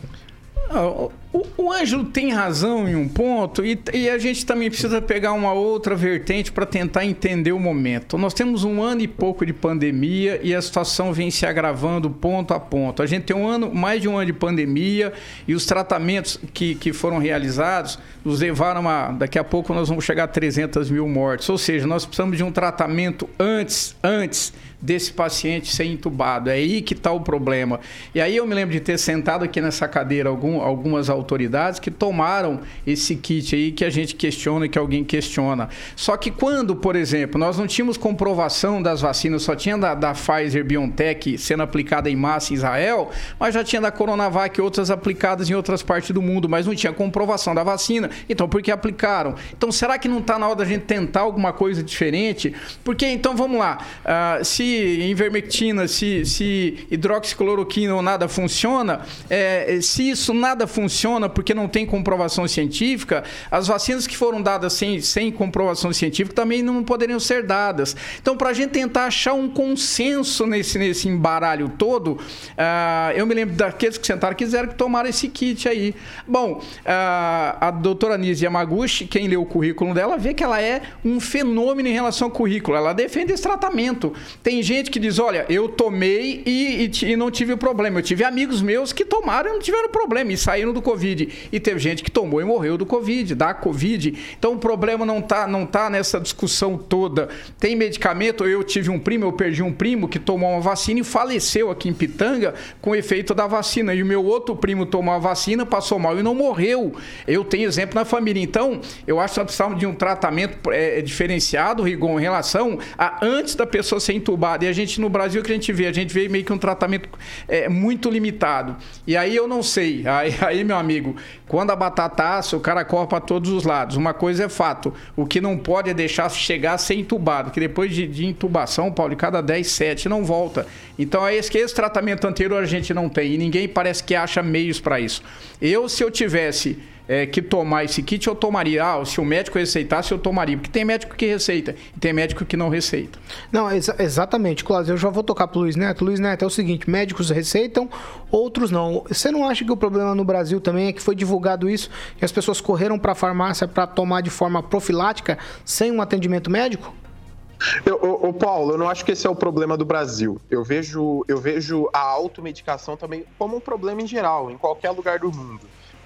Oh, O, o Ângelo tem razão em um ponto e, e, a gente também precisa pegar uma outra vertente para tentar entender o momento. Nós temos um ano e pouco de pandemia e a situação vem se agravando ponto a ponto. A gente tem um ano, mais de um ano de pandemia e os tratamentos que, que foram realizados nos levaram a. Daqui a pouco nós vamos chegar a 300 mil mortes. Ou seja, nós precisamos de um tratamento antes, antes desse paciente ser entubado. É aí que está o problema. E aí eu me lembro de ter sentado aqui nessa cadeira algum, algumas autoridades que tomaram esse kit aí que a gente questiona e que alguém questiona. Só que quando, por exemplo, nós não tínhamos comprovação das vacinas, só tinha da, da Pfizer BioNTech sendo aplicada em massa em Israel, mas já tinha da Coronavac e outras aplicadas em outras partes do mundo, mas não tinha comprovação da vacina. Então, por que aplicaram? Então, será que não está na hora da gente tentar alguma coisa diferente? Porque, então, vamos lá. Uh, se invermectina, se, se hidroxicloroquina ou nada funciona, é, se isso nada funciona porque não tem comprovação científica, as vacinas que foram dadas sem, sem comprovação científica também não poderiam ser dadas. Então, para a gente tentar achar um consenso nesse, nesse embaralho todo, uh, eu me lembro daqueles que sentaram quiseram que tomaram esse kit aí. Bom, uh, a doutora Nise Yamaguchi, quem leu o currículo dela, vê que ela é um fenômeno em relação ao currículo. Ela defende esse tratamento. Tem gente que diz: olha, eu tomei e, e, e, não tive problema. Eu tive amigos meus que tomaram e não tiveram problema e saíram do Covid. E teve gente que tomou e morreu do Covid, da Covid. Então o problema não está não tá nessa discussão toda. Tem medicamento, eu tive um primo, eu perdi um primo que tomou uma vacina e faleceu aqui em Pitanga com efeito da vacina. E o meu outro primo tomou a vacina, passou mal e não morreu. Eu tenho exemplo na família. Então, eu acho que nós precisamos de um tratamento é, diferenciado, Rigon, em relação a antes da pessoa ser entubada e a gente, no Brasil, o que a gente vê? A gente vê meio que um tratamento é, muito limitado. E aí eu não sei. Aí, aí, meu amigo, quando a batata assa, o cara corre para todos os lados. Uma coisa é fato. O que não pode é deixar chegar a ser entubado. Que depois de, de intubação, Paulo, cada 10, 7 não volta. Então é esse, esse tratamento anterior a gente não tem. E ninguém parece que acha meios para isso. Eu, se eu tivesse é, que tomar esse kit, eu tomaria. Ah, se o médico receitasse, eu tomaria. Porque tem médico que receita e tem médico que não receita. Não, ex exatamente, Cláudio. Eu já vou tocar pro Luiz Neto. Luiz Neto, é o seguinte: médicos receitam, outros não. Você não acha que o problema no Brasil também é que foi divulgado isso e as pessoas correram para a farmácia para tomar de forma profilática sem um atendimento médico? Eu, o, Paulo, eu não acho que esse é o problema do Brasil. Eu vejo, eu vejo a automedicação também como um problema em geral, em qualquer lugar do mundo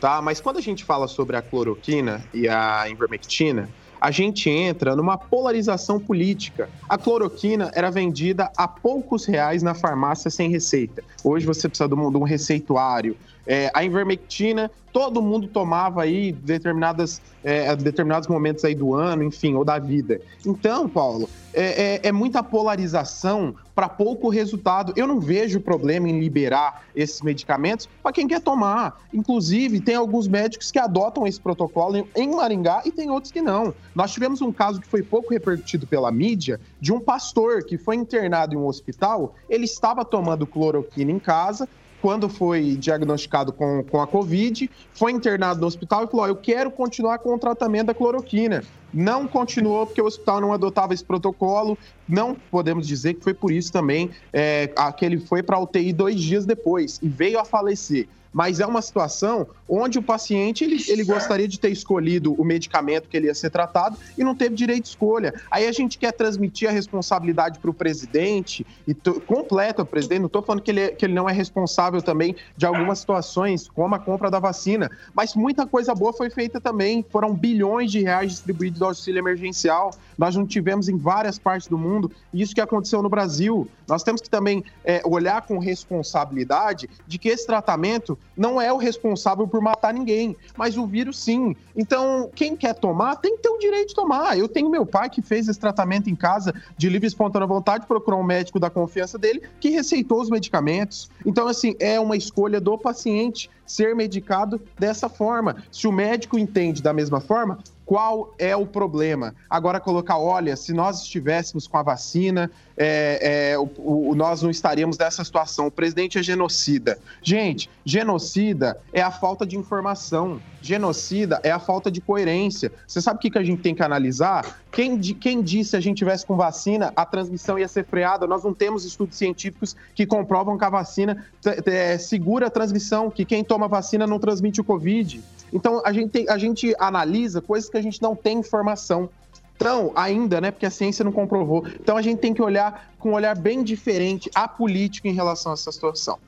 tá? Mas quando a gente fala sobre a cloroquina e a ivermectina, a gente entra numa polarização política. A cloroquina era vendida a poucos reais na farmácia sem receita. Hoje você precisa de um, de um receituário. É, a ivermectina todo mundo tomava aí determinadas, é, determinados momentos aí do ano, enfim, ou da vida. Então, Paulo, é, é, é muita polarização para pouco resultado. Eu não vejo problema em liberar esses medicamentos para quem quer tomar. Inclusive, tem alguns médicos que adotam esse protocolo em Maringá e tem outros que não. Nós tivemos um caso que foi pouco repercutido pela mídia de um pastor que foi internado em um hospital, ele estava tomando cloroquina em casa, quando foi diagnosticado com, com a Covid, foi internado no hospital e falou: Eu quero continuar com o tratamento da cloroquina. Não continuou porque o hospital não adotava esse protocolo. Não podemos dizer que foi por isso também é, que ele foi para a UTI dois dias depois e veio a falecer mas é uma situação onde o paciente ele, ele gostaria de ter escolhido o medicamento que ele ia ser tratado e não teve direito de escolha. Aí a gente quer transmitir a responsabilidade para o presidente, e completa o presidente, não estou falando que ele, é, que ele não é responsável também de algumas situações, como a compra da vacina, mas muita coisa boa foi feita também, foram bilhões de reais distribuídos do auxílio emergencial. Nós não tivemos em várias partes do mundo isso que aconteceu no Brasil. Nós temos que também é, olhar com responsabilidade de que esse tratamento não é o responsável por matar ninguém, mas o vírus sim. Então, quem quer tomar tem que ter o direito de tomar. Eu tenho meu pai que fez esse tratamento em casa de livre e espontânea vontade, procurou um médico da confiança dele que receitou os medicamentos. Então, assim, é uma escolha do paciente ser medicado dessa forma. Se o médico entende da mesma forma, qual é o problema? Agora, colocar, olha, se nós estivéssemos com a vacina, é, é, o, o, nós não estaríamos nessa situação. O presidente é genocida. Gente, genocida é a falta de informação. Genocida é a falta de coerência. Você sabe o que, que a gente tem que analisar? Quem, quem disse se a gente tivesse com vacina, a transmissão ia ser freada? Nós não temos estudos científicos que comprovam que a vacina é, segura a transmissão, que quem toma vacina não transmite o Covid. Então, a gente, a gente analisa coisas que a gente não tem informação. Então, ainda, né? Porque a ciência não comprovou. Então, a gente tem que olhar com um olhar bem diferente a política em relação a essa situação.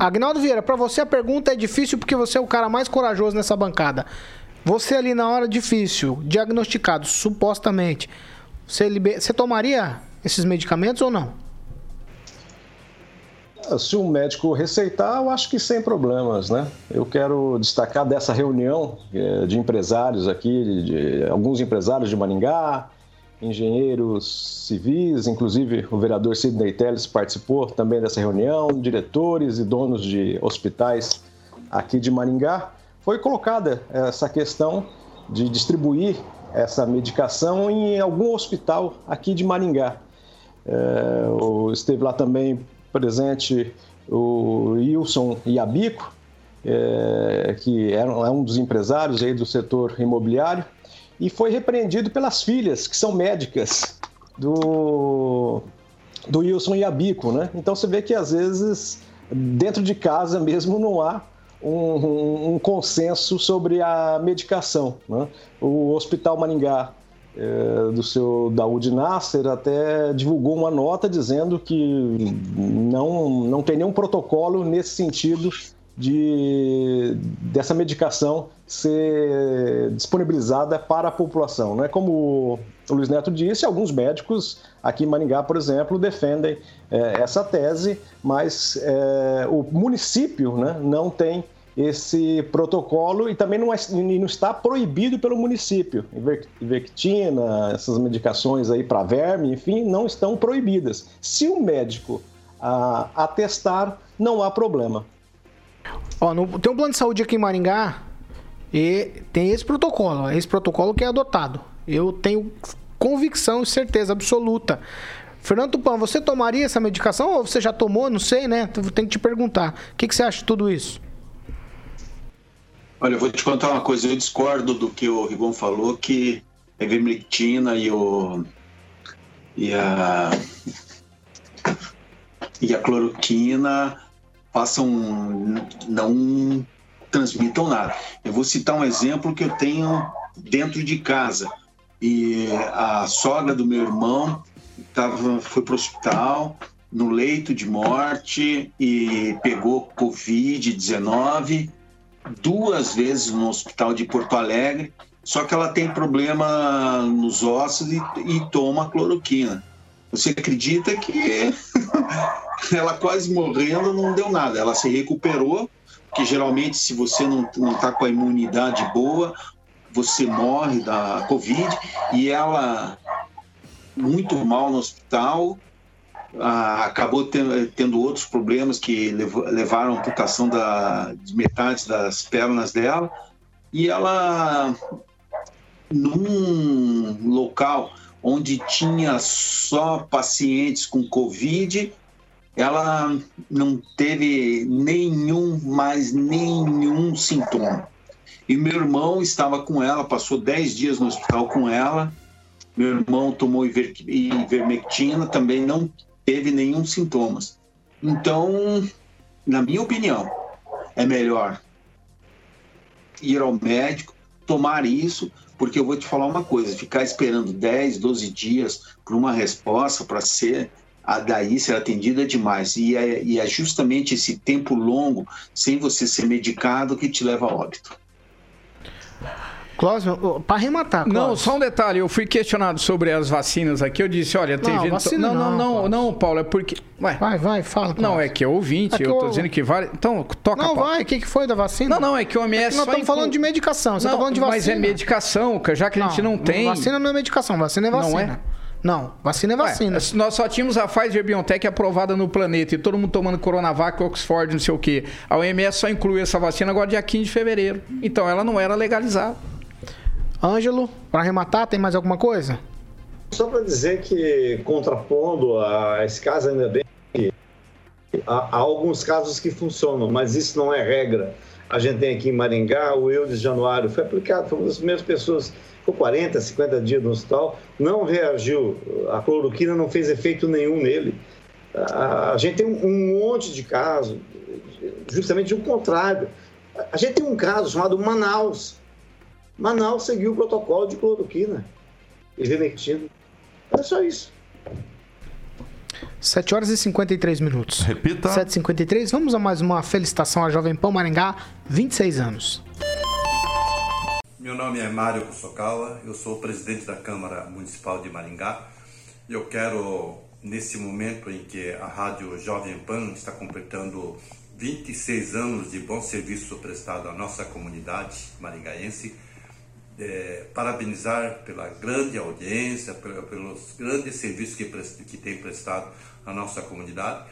Agnaldo Vieira, para você a pergunta é difícil porque você é o cara mais corajoso nessa bancada. Você ali na hora difícil, diagnosticado, supostamente, você, liber... você tomaria esses medicamentos ou não? Se o médico receitar, eu acho que sem problemas, né? Eu quero destacar dessa reunião é, de empresários aqui, de alguns empresários de Maringá, engenheiros civis, inclusive o vereador Sidney Telles participou também dessa reunião, diretores e donos de hospitais aqui de Maringá. Foi colocada essa questão de distribuir essa medicação em algum hospital aqui de Maringá. É, esteve lá também presente o Wilson Iabico, é, que é um dos empresários aí do setor imobiliário, e foi repreendido pelas filhas, que são médicas do, do Wilson Iabico. Né? Então você vê que às vezes dentro de casa mesmo não há um, um, um consenso sobre a medicação. Né? O Hospital Maringá é, do seu Daoud Nasser até divulgou uma nota dizendo que não, não tem nenhum protocolo nesse sentido de dessa medicação ser disponibilizada para a população. é Como o Luiz Neto disse, alguns médicos aqui em Maringá, por exemplo, defendem é, essa tese, mas é, o município né, não tem esse protocolo e também não, é, não está proibido pelo município. Ivermectina, essas medicações aí para verme, enfim, não estão proibidas. Se o médico ah, atestar, não há problema. Ó, no, tem um plano de saúde aqui em Maringá e tem esse protocolo, esse protocolo que é adotado. Eu tenho convicção e certeza absoluta. Fernando Tupan, você tomaria essa medicação ou você já tomou? Não sei, né? Tenho que te perguntar. O que, que você acha de tudo isso? Olha, eu vou te contar uma coisa. Eu discordo do que o Rigon falou, que a ivermectina e o e a e a cloroquina façam não transmitam nada. Eu vou citar um exemplo que eu tenho dentro de casa. E a sogra do meu irmão tava, foi para o hospital no leito de morte e pegou Covid-19 duas vezes no hospital de Porto Alegre, só que ela tem problema nos ossos e, e toma cloroquina. Você acredita que ela quase morrendo não deu nada, ela se recuperou, que geralmente se você não está com a imunidade boa, você morre da Covid, e ela muito mal no hospital, ah, acabou tendo, tendo, outros problemas que levaram à amputação da, de metade das pernas dela. E ela, num local onde tinha só pacientes com Covid, ela não teve nenhum, mais nenhum sintoma. E meu irmão estava com ela, passou 10 dias no hospital com ela. Meu irmão tomou ivermectina, também não teve nenhum sintomas. Então, na minha opinião, é melhor ir ao médico, tomar isso, porque eu vou te falar uma coisa, ficar esperando 10, 12 dias por uma resposta para ser a daí ser atendida é demais. E é, e é justamente esse tempo longo, sem você ser medicado, que te leva a óbito. Clóvis, para arrematar, Clóvis. Não, só um detalhe. Eu fui questionado sobre as vacinas aqui. Eu disse, olha, tem Não, gente... vacina não, não, não, não, não, Paulo, é porque... Ué, Vai, vai, fala. não, Clóvis. é que é ouvinte. É que eu tô eu- dizendo que vale... Então, toca, Não, Paulo. vai, o que, que foi da vacina? Não, não, é que o OMS É que nós estamos inclui- falando de medicação, você não, tá falando de vacina. mas é medicação, já que a gente não, tem... Vacina não é medicação, vacina é Não vacina. é? Não, vacina é Ué, vacina. nós só tínhamos a Pfizer BioNTech aprovada no planeta e todo mundo tomando Coronavac, Oxford, não sei o quê. A OMS só incluiu essa vacina agora dia 15 de fevereiro. Então ela não era legalizada. Ângelo, para arrematar, tem mais alguma coisa? Só para dizer que, contrapondo a esse caso, ainda bem que há, há alguns casos que funcionam, mas isso não é regra. A gente tem aqui em Maringá, o Eudes Januário foi aplicado, foi uma das primeiras pessoas, ficou 40, 50 dias no hospital, não reagiu, a cloroquina não fez efeito nenhum nele. A, a gente tem um, um monte de casos, justamente o contrário. A gente tem um caso chamado Manaus. Manaus seguiu o protocolo de cloroquina e ivermectina. É só isso. 7 horas e 53 minutos. Repita. 7h53, vamos a mais uma felicitação à Jovem Pão Maringá, 26 anos. Meu nome é Mário Kusokawa, eu sou o presidente da Câmara Municipal de Maringá e eu quero, nesse momento em que a Rádio Jovem Pan está completando 26 anos de bom serviço prestado à nossa comunidade maringaense, eh, parabenizar pela grande audiência, pelos grandes serviços que, que tem prestado à nossa comunidade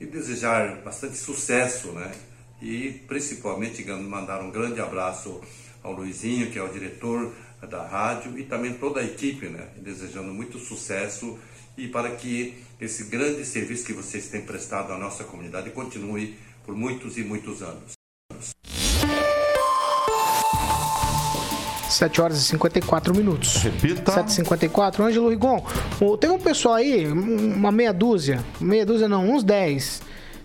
e desejar bastante sucesso, né? E principalmente mandar um grande abraço ao Luizinho, que é o diretor da rádio, e também toda a equipe, né? Desejando muito sucesso e para que esse grande serviço que vocês têm prestado à nossa comunidade continue por muitos e muitos anos. 7 horas e 54 minutos. Repita. 7h54. Ângelo Rigon, teve um pessoal aí, um- uma meia dúzia, meia dúzia não, uns 10,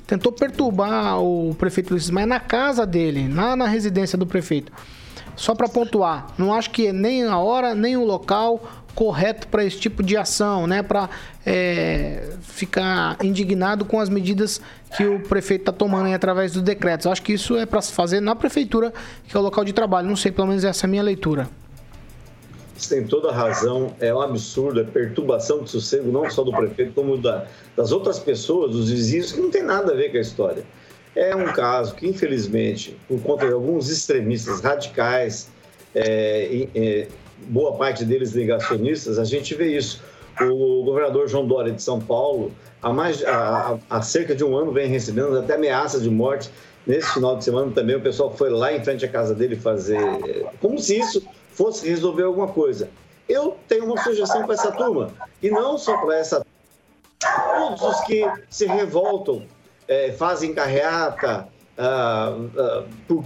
tentou perturbar o prefeito Luiz Maia na casa dele, lá na residência do prefeito. Só para pontuar, não acho que é nem a hora, nem o local correto para esse tipo de ação, né? Para ficar indignado com as medidas que o prefeito está tomando aí através dos decretos. Acho que isso é para se fazer na prefeitura, que é o local de trabalho. Não sei, pelo menos essa é a minha leitura. Você tem toda a razão, é um absurdo, é perturbação de sossego, não só do prefeito, como da- das outras pessoas, dos vizinhos, que não tem nada a ver com a história. É um caso que, infelizmente, por conta de alguns extremistas radicais, é, é, boa parte deles negacionistas, a gente vê isso. O governador João Dória de São Paulo, há, mais, há, há- cerca de um ano, vem recebendo até ameaças de morte. Nesse final de semana também o pessoal foi lá em frente à casa dele fazer. é, Como se isso fosse resolver alguma coisa. Eu tenho uma sugestão para essa turma, e não só para essa todos os que se revoltam, eh, fazem carreata, ah, ah, por-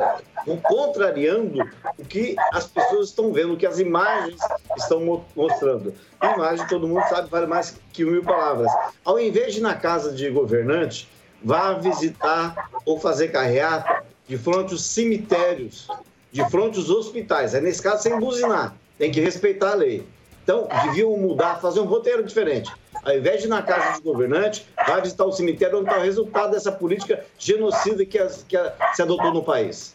ah, contrariando o que as pessoas estão vendo, o que as imagens estão mo- mostrando. Imagem, todo mundo sabe, vale mais que mil palavras. Ao invés de ir na casa de governante, vá visitar ou fazer carreata de frente aos cemitérios, de frente aos hospitais. É nesse caso sem buzinar, tem que respeitar a lei. Então, deviam mudar, fazer um roteiro diferente. Ao invés de ir na casa do governante, vai visitar o cemitério onde está o resultado dessa política genocida que, as- que a- se adotou no país.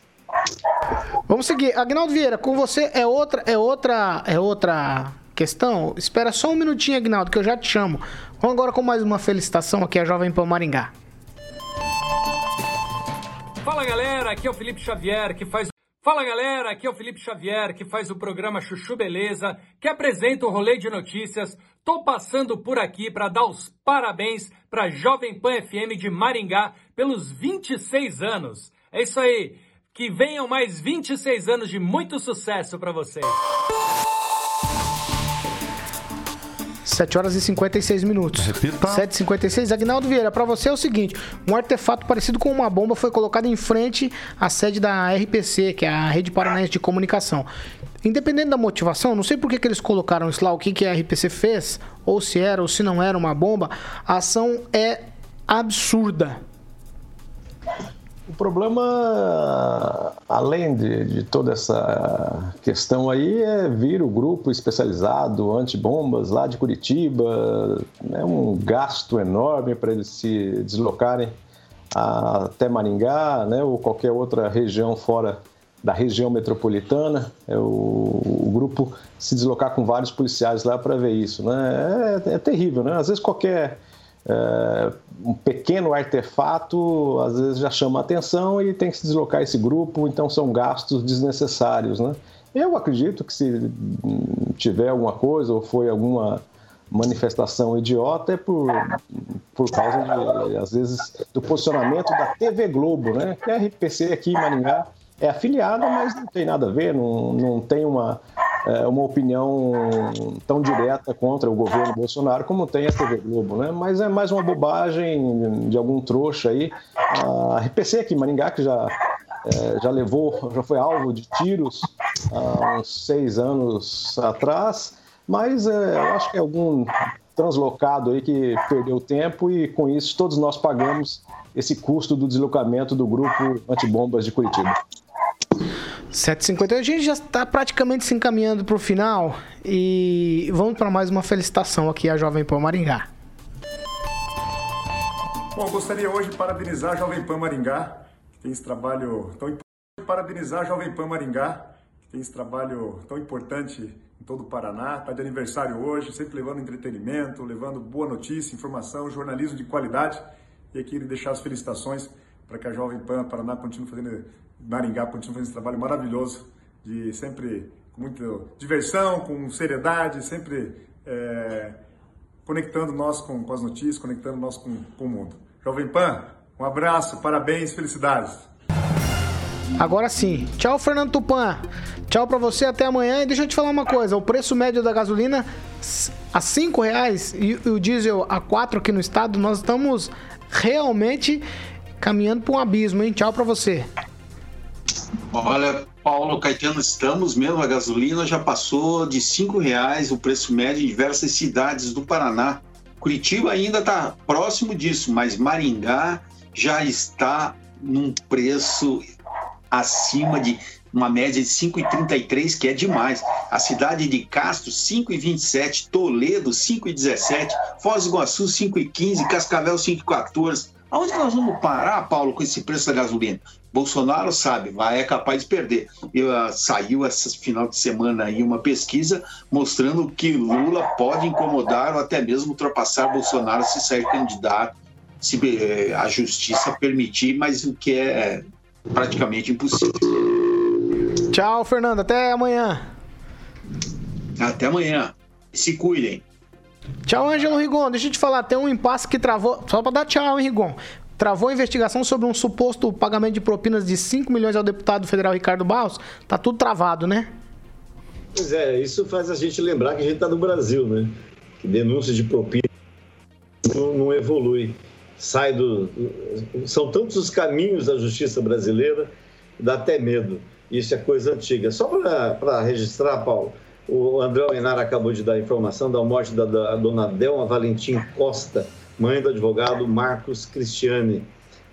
Vamos seguir. Agnaldo Vieira, com você é outra, é outra, é outra questão. Espera só um minutinho, Agnaldo, que eu já te chamo. Vamos agora com mais uma felicitação aqui à Jovem Pan Maringá. Fala galera, aqui é o Felipe Xavier que faz. Fala galera, aqui é o Felipe Xavier que faz o programa Chuchu Beleza, que apresenta o rolê de notícias. Tô passando por aqui para dar os parabéns para Jovem Pan FM de Maringá pelos 26 anos. É isso aí. Que venham mais 26 anos de muito sucesso para vocês. 7 horas e 56 minutos. Repita. 7h56. Agnaldo Vieira, pra você é o seguinte: um artefato parecido com uma bomba foi colocado em frente à sede da RPC, que é a Rede Paranaense de Comunicação. Independente da motivação, não sei por que, que eles colocaram isso lá, o que, que a RPC fez, ou se era ou se não era uma bomba, a ação é absurda. O problema, além de, de toda essa questão aí, é vir o grupo especializado antibombas lá de Curitiba. É um gasto enorme para eles se deslocarem até Maringá, né, ou qualquer outra região fora da região metropolitana, é o, o, grupo se deslocar com vários policiais lá para ver isso. Né? É, é, terrível, né? Às vezes qualquer é, um pequeno artefato às vezes já chama atenção e tem que se deslocar esse grupo, então são gastos desnecessários, né? Eu acredito que se tiver alguma coisa ou foi alguma manifestação idiota é por, por causa, de, às vezes, do posicionamento da TV Globo, né? Que a RPC aqui em Maringá é afiliada, mas não tem nada a ver, não, não tem uma, é, uma opinião tão direta contra o governo Bolsonaro como tem a TV Globo, né? Mas é mais uma bobagem de algum trouxa aí. A RPC aqui Maringá, que já, é, já levou, já foi alvo de tiros há uns seis anos atrás, mas é, eu acho que é algum translocado aí que perdeu tempo e com isso todos nós pagamos esse custo do deslocamento do grupo antibombas de Curitiba. 7h50. A gente já está praticamente se encaminhando para o final e vamos para mais uma felicitação aqui à Jovem Pan Maringá. Bom, gostaria hoje de parabenizar a Jovem Pan Maringá, que tem esse trabalho tão importante. Parabenizar a Jovem Pan Maringá, que tem esse trabalho tão importante em todo o Paraná. Está de aniversário hoje, sempre levando entretenimento, levando boa notícia, informação, jornalismo de qualidade. E aqui deixar as felicitações para que a Jovem Pan Paraná continue fazendo Maringá continua fazendo esse trabalho maravilhoso de sempre com muita diversão, com seriedade, sempre é, conectando nós com, com, as notícias, conectando nós com, com o mundo. Jovem Pan, um abraço, parabéns, felicidades. Agora sim. Tchau, Fernando Tupan. Tchau para você, até amanhã. E deixa eu te falar uma coisa: o preço médio da gasolina a cinco reais e o diesel a quatro aqui no estado, nós estamos realmente caminhando para um abismo, hein? Tchau para você. Olha, Paulo Caetano, estamos mesmo. A gasolina já passou de cinco reais o preço médio em diversas cidades do Paraná. Curitiba ainda está próximo disso, mas Maringá já está num preço acima de uma média de 5,33, que é demais. A cidade de Castro, 5,27, Toledo, 5,17, Foz do Iguaçu, 5,15, Cascavel, 5,14. Aonde nós vamos parar, Paulo, com esse preço da gasolina? Bolsonaro sabe, vai é capaz de perder. E, uh, saiu esse final de semana aí uma pesquisa mostrando que Lula pode incomodar ou até mesmo ultrapassar Bolsonaro se sair candidato, se eh, a justiça permitir, mas o que é praticamente impossível. Tchau, Fernando. Até amanhã. Até amanhã. Se cuidem. Tchau, Ângelo Rigon. Deixa eu te falar, tem um impasse que travou. Só para dar tchau, hein, Rigon travou investigação sobre um suposto pagamento de propinas de 5 milhões ao deputado federal Ricardo Barros. Tá tudo travado, né? Pois é, isso faz a gente lembrar que a gente está no Brasil, né? Que denúncias de propina não, não evolui. Sai do. São tantos os caminhos da justiça brasileira, dá até medo. Isso é coisa antiga. Só para registrar, Paulo, o André Almenar acabou de dar informação da morte da, da dona Delma Valentim Costa mãe do advogado Marcos Cristiane.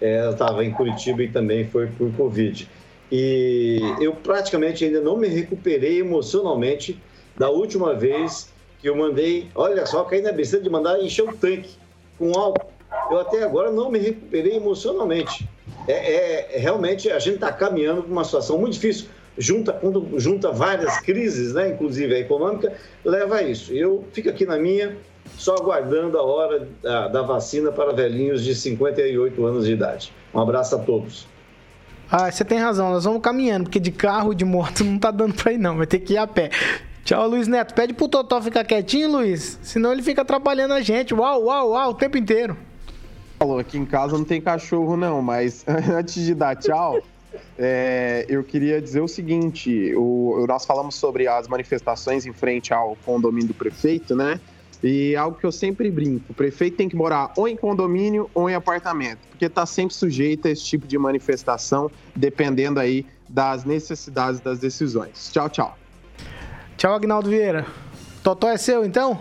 É, ela estava em Curitiba e também foi por Covid. E eu praticamente ainda não me recuperei emocionalmente da última vez que eu mandei. Olha só, caí na besteira de mandar encher o tanque com álcool. Eu até agora não me recuperei emocionalmente. É, é realmente a gente está caminhando para uma situação muito difícil. Junta, quando junta várias crises, né, inclusive a econômica, leva a isso. Eu fico aqui na minha, só aguardando a hora da, da, vacina para velhinhos de 58 anos de idade. Um abraço a todos. Ah, você tem razão, nós vamos caminhando, porque de carro e de moto não tá dando para ir não, vai ter que ir a pé. Tchau, Luiz Neto. Pede pro Totó ficar quietinho, Luiz, senão ele fica atrapalhando a gente. Uau, uau, uau, o tempo inteiro. Falou, aqui em casa não tem cachorro não, mas antes de dar tchau, é, eu queria dizer o seguinte, o, nós falamos sobre as manifestações em frente ao condomínio do prefeito, né? E algo que eu sempre brinco: o prefeito tem que morar ou em condomínio ou em apartamento, porque está sempre sujeito a esse tipo de manifestação, dependendo aí das necessidades das decisões. Tchau, tchau. Tchau, Agnaldo Vieira. Totó é seu, então?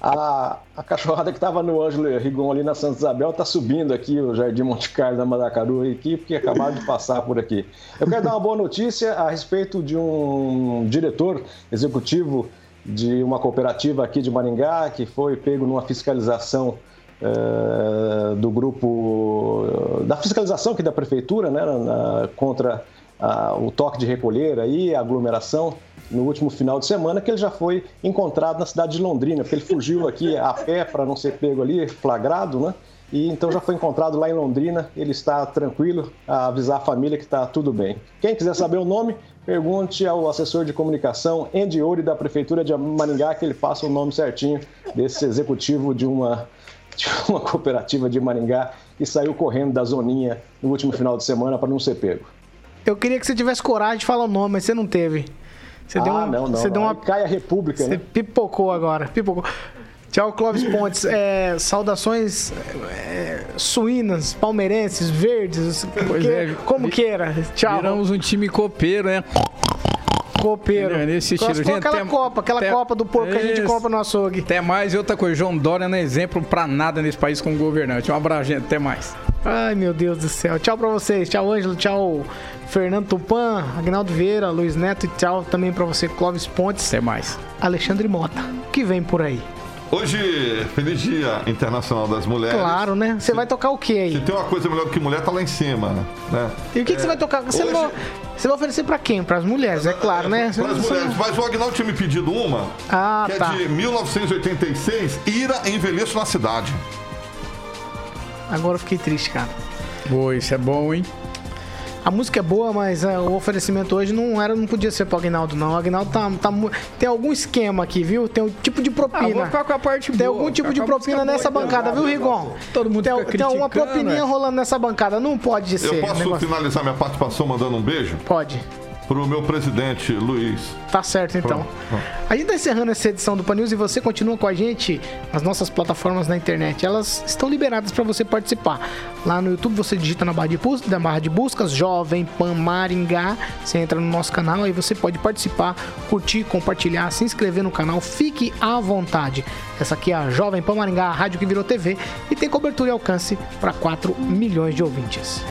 A, a cachorrada que estava no Ângelo Rigon ali na Santa Isabel está subindo aqui o Jardim Monte Carlo da Madacaru aqui, porque acabaram de passar por aqui. Eu quero dar uma boa notícia a respeito de um diretor executivo de uma cooperativa aqui de Maringá que foi pego numa fiscalização é, do grupo da fiscalização aqui da prefeitura, né, na, contra a, o toque de recolher aí, a aglomeração no último final de semana, que ele já foi encontrado na cidade de Londrina, porque ele fugiu aqui a pé para não ser pego ali, flagrado, né? E então já foi encontrado lá em Londrina, ele está tranquilo, a avisar a família que está tudo bem. Quem quiser saber o nome, pergunte ao assessor de comunicação Andy Ouri da Prefeitura de Maringá, que ele passa o nome certinho desse executivo de uma, de uma cooperativa de Maringá que saiu correndo da zoninha no último final de semana para não ser pego. Eu queria que você tivesse coragem de falar o nome, mas você não teve. Você ah, deu uma, não, não. Você deu uma... Cai a República, você né? pipocou agora, pipocou. Tchau, Clóvis Pontes. É, saudações é, suínas, palmeirenses, verdes, que, é, como queira. Tchau. Viramos um time copeiro, né? Copeiro. É nesse estilo. Gente, aquela tem, Copa, aquela tem, Copa do porco que a gente compra no açougue. Até mais e outra coisa, João Dória não é exemplo pra nada nesse país como governante. Um abraço, gente. Até mais. Ai, meu Deus do céu. Tchau pra vocês. Tchau, Ângelo. Tchau, Fernando Tupan, Agnaldo Vieira, Luiz Neto e tchau também pra você, Clóvis Pontes. Até mais. Alexandre Mota. O que vem por aí? Hoje, feliz Dia Internacional das Mulheres. Claro, né? Você vai tocar o que aí? Se tem uma coisa melhor do que mulher, tá lá em cima, né? E o que, é, que você vai tocar? Você, hoje... vai, você vai oferecer pra quem? Pras mulheres, é claro, né? Para as mulheres. Mas o Agnaldo tinha me pedido uma, ah, que tá. é de 1986, Ira Envelheço na Cidade. Agora eu fiquei triste, cara. Boa, isso é bom, hein? A música é boa, mas uh, o oferecimento hoje não era, não podia ser pro Agnaldo, não. O Agnaldo tá, tá, tem algum esquema aqui, viu? Tem um tipo de propina. Ah, vou ficar com a parte tem boa. algum tipo de propina nessa boa, bancada, viu, Rigon? Todo mundo tem, tem uma propininha é. rolando nessa bancada. Não pode ser. Eu posso finalizar minha participação mandando um beijo? Pode pro meu presidente Luiz. Tá certo, então. A gente tá encerrando essa edição do Pan News e você continua com a gente nas nossas plataformas na internet. Elas estão liberadas para você participar. Lá no YouTube você digita na barra de, busca, da barra de buscas Jovem Pan Maringá. Você entra no nosso canal e você pode participar, curtir, compartilhar, se inscrever no canal. Fique à vontade. Essa aqui é a Jovem Pan Maringá, a rádio que virou TV e tem cobertura e alcance para 4 milhões de ouvintes.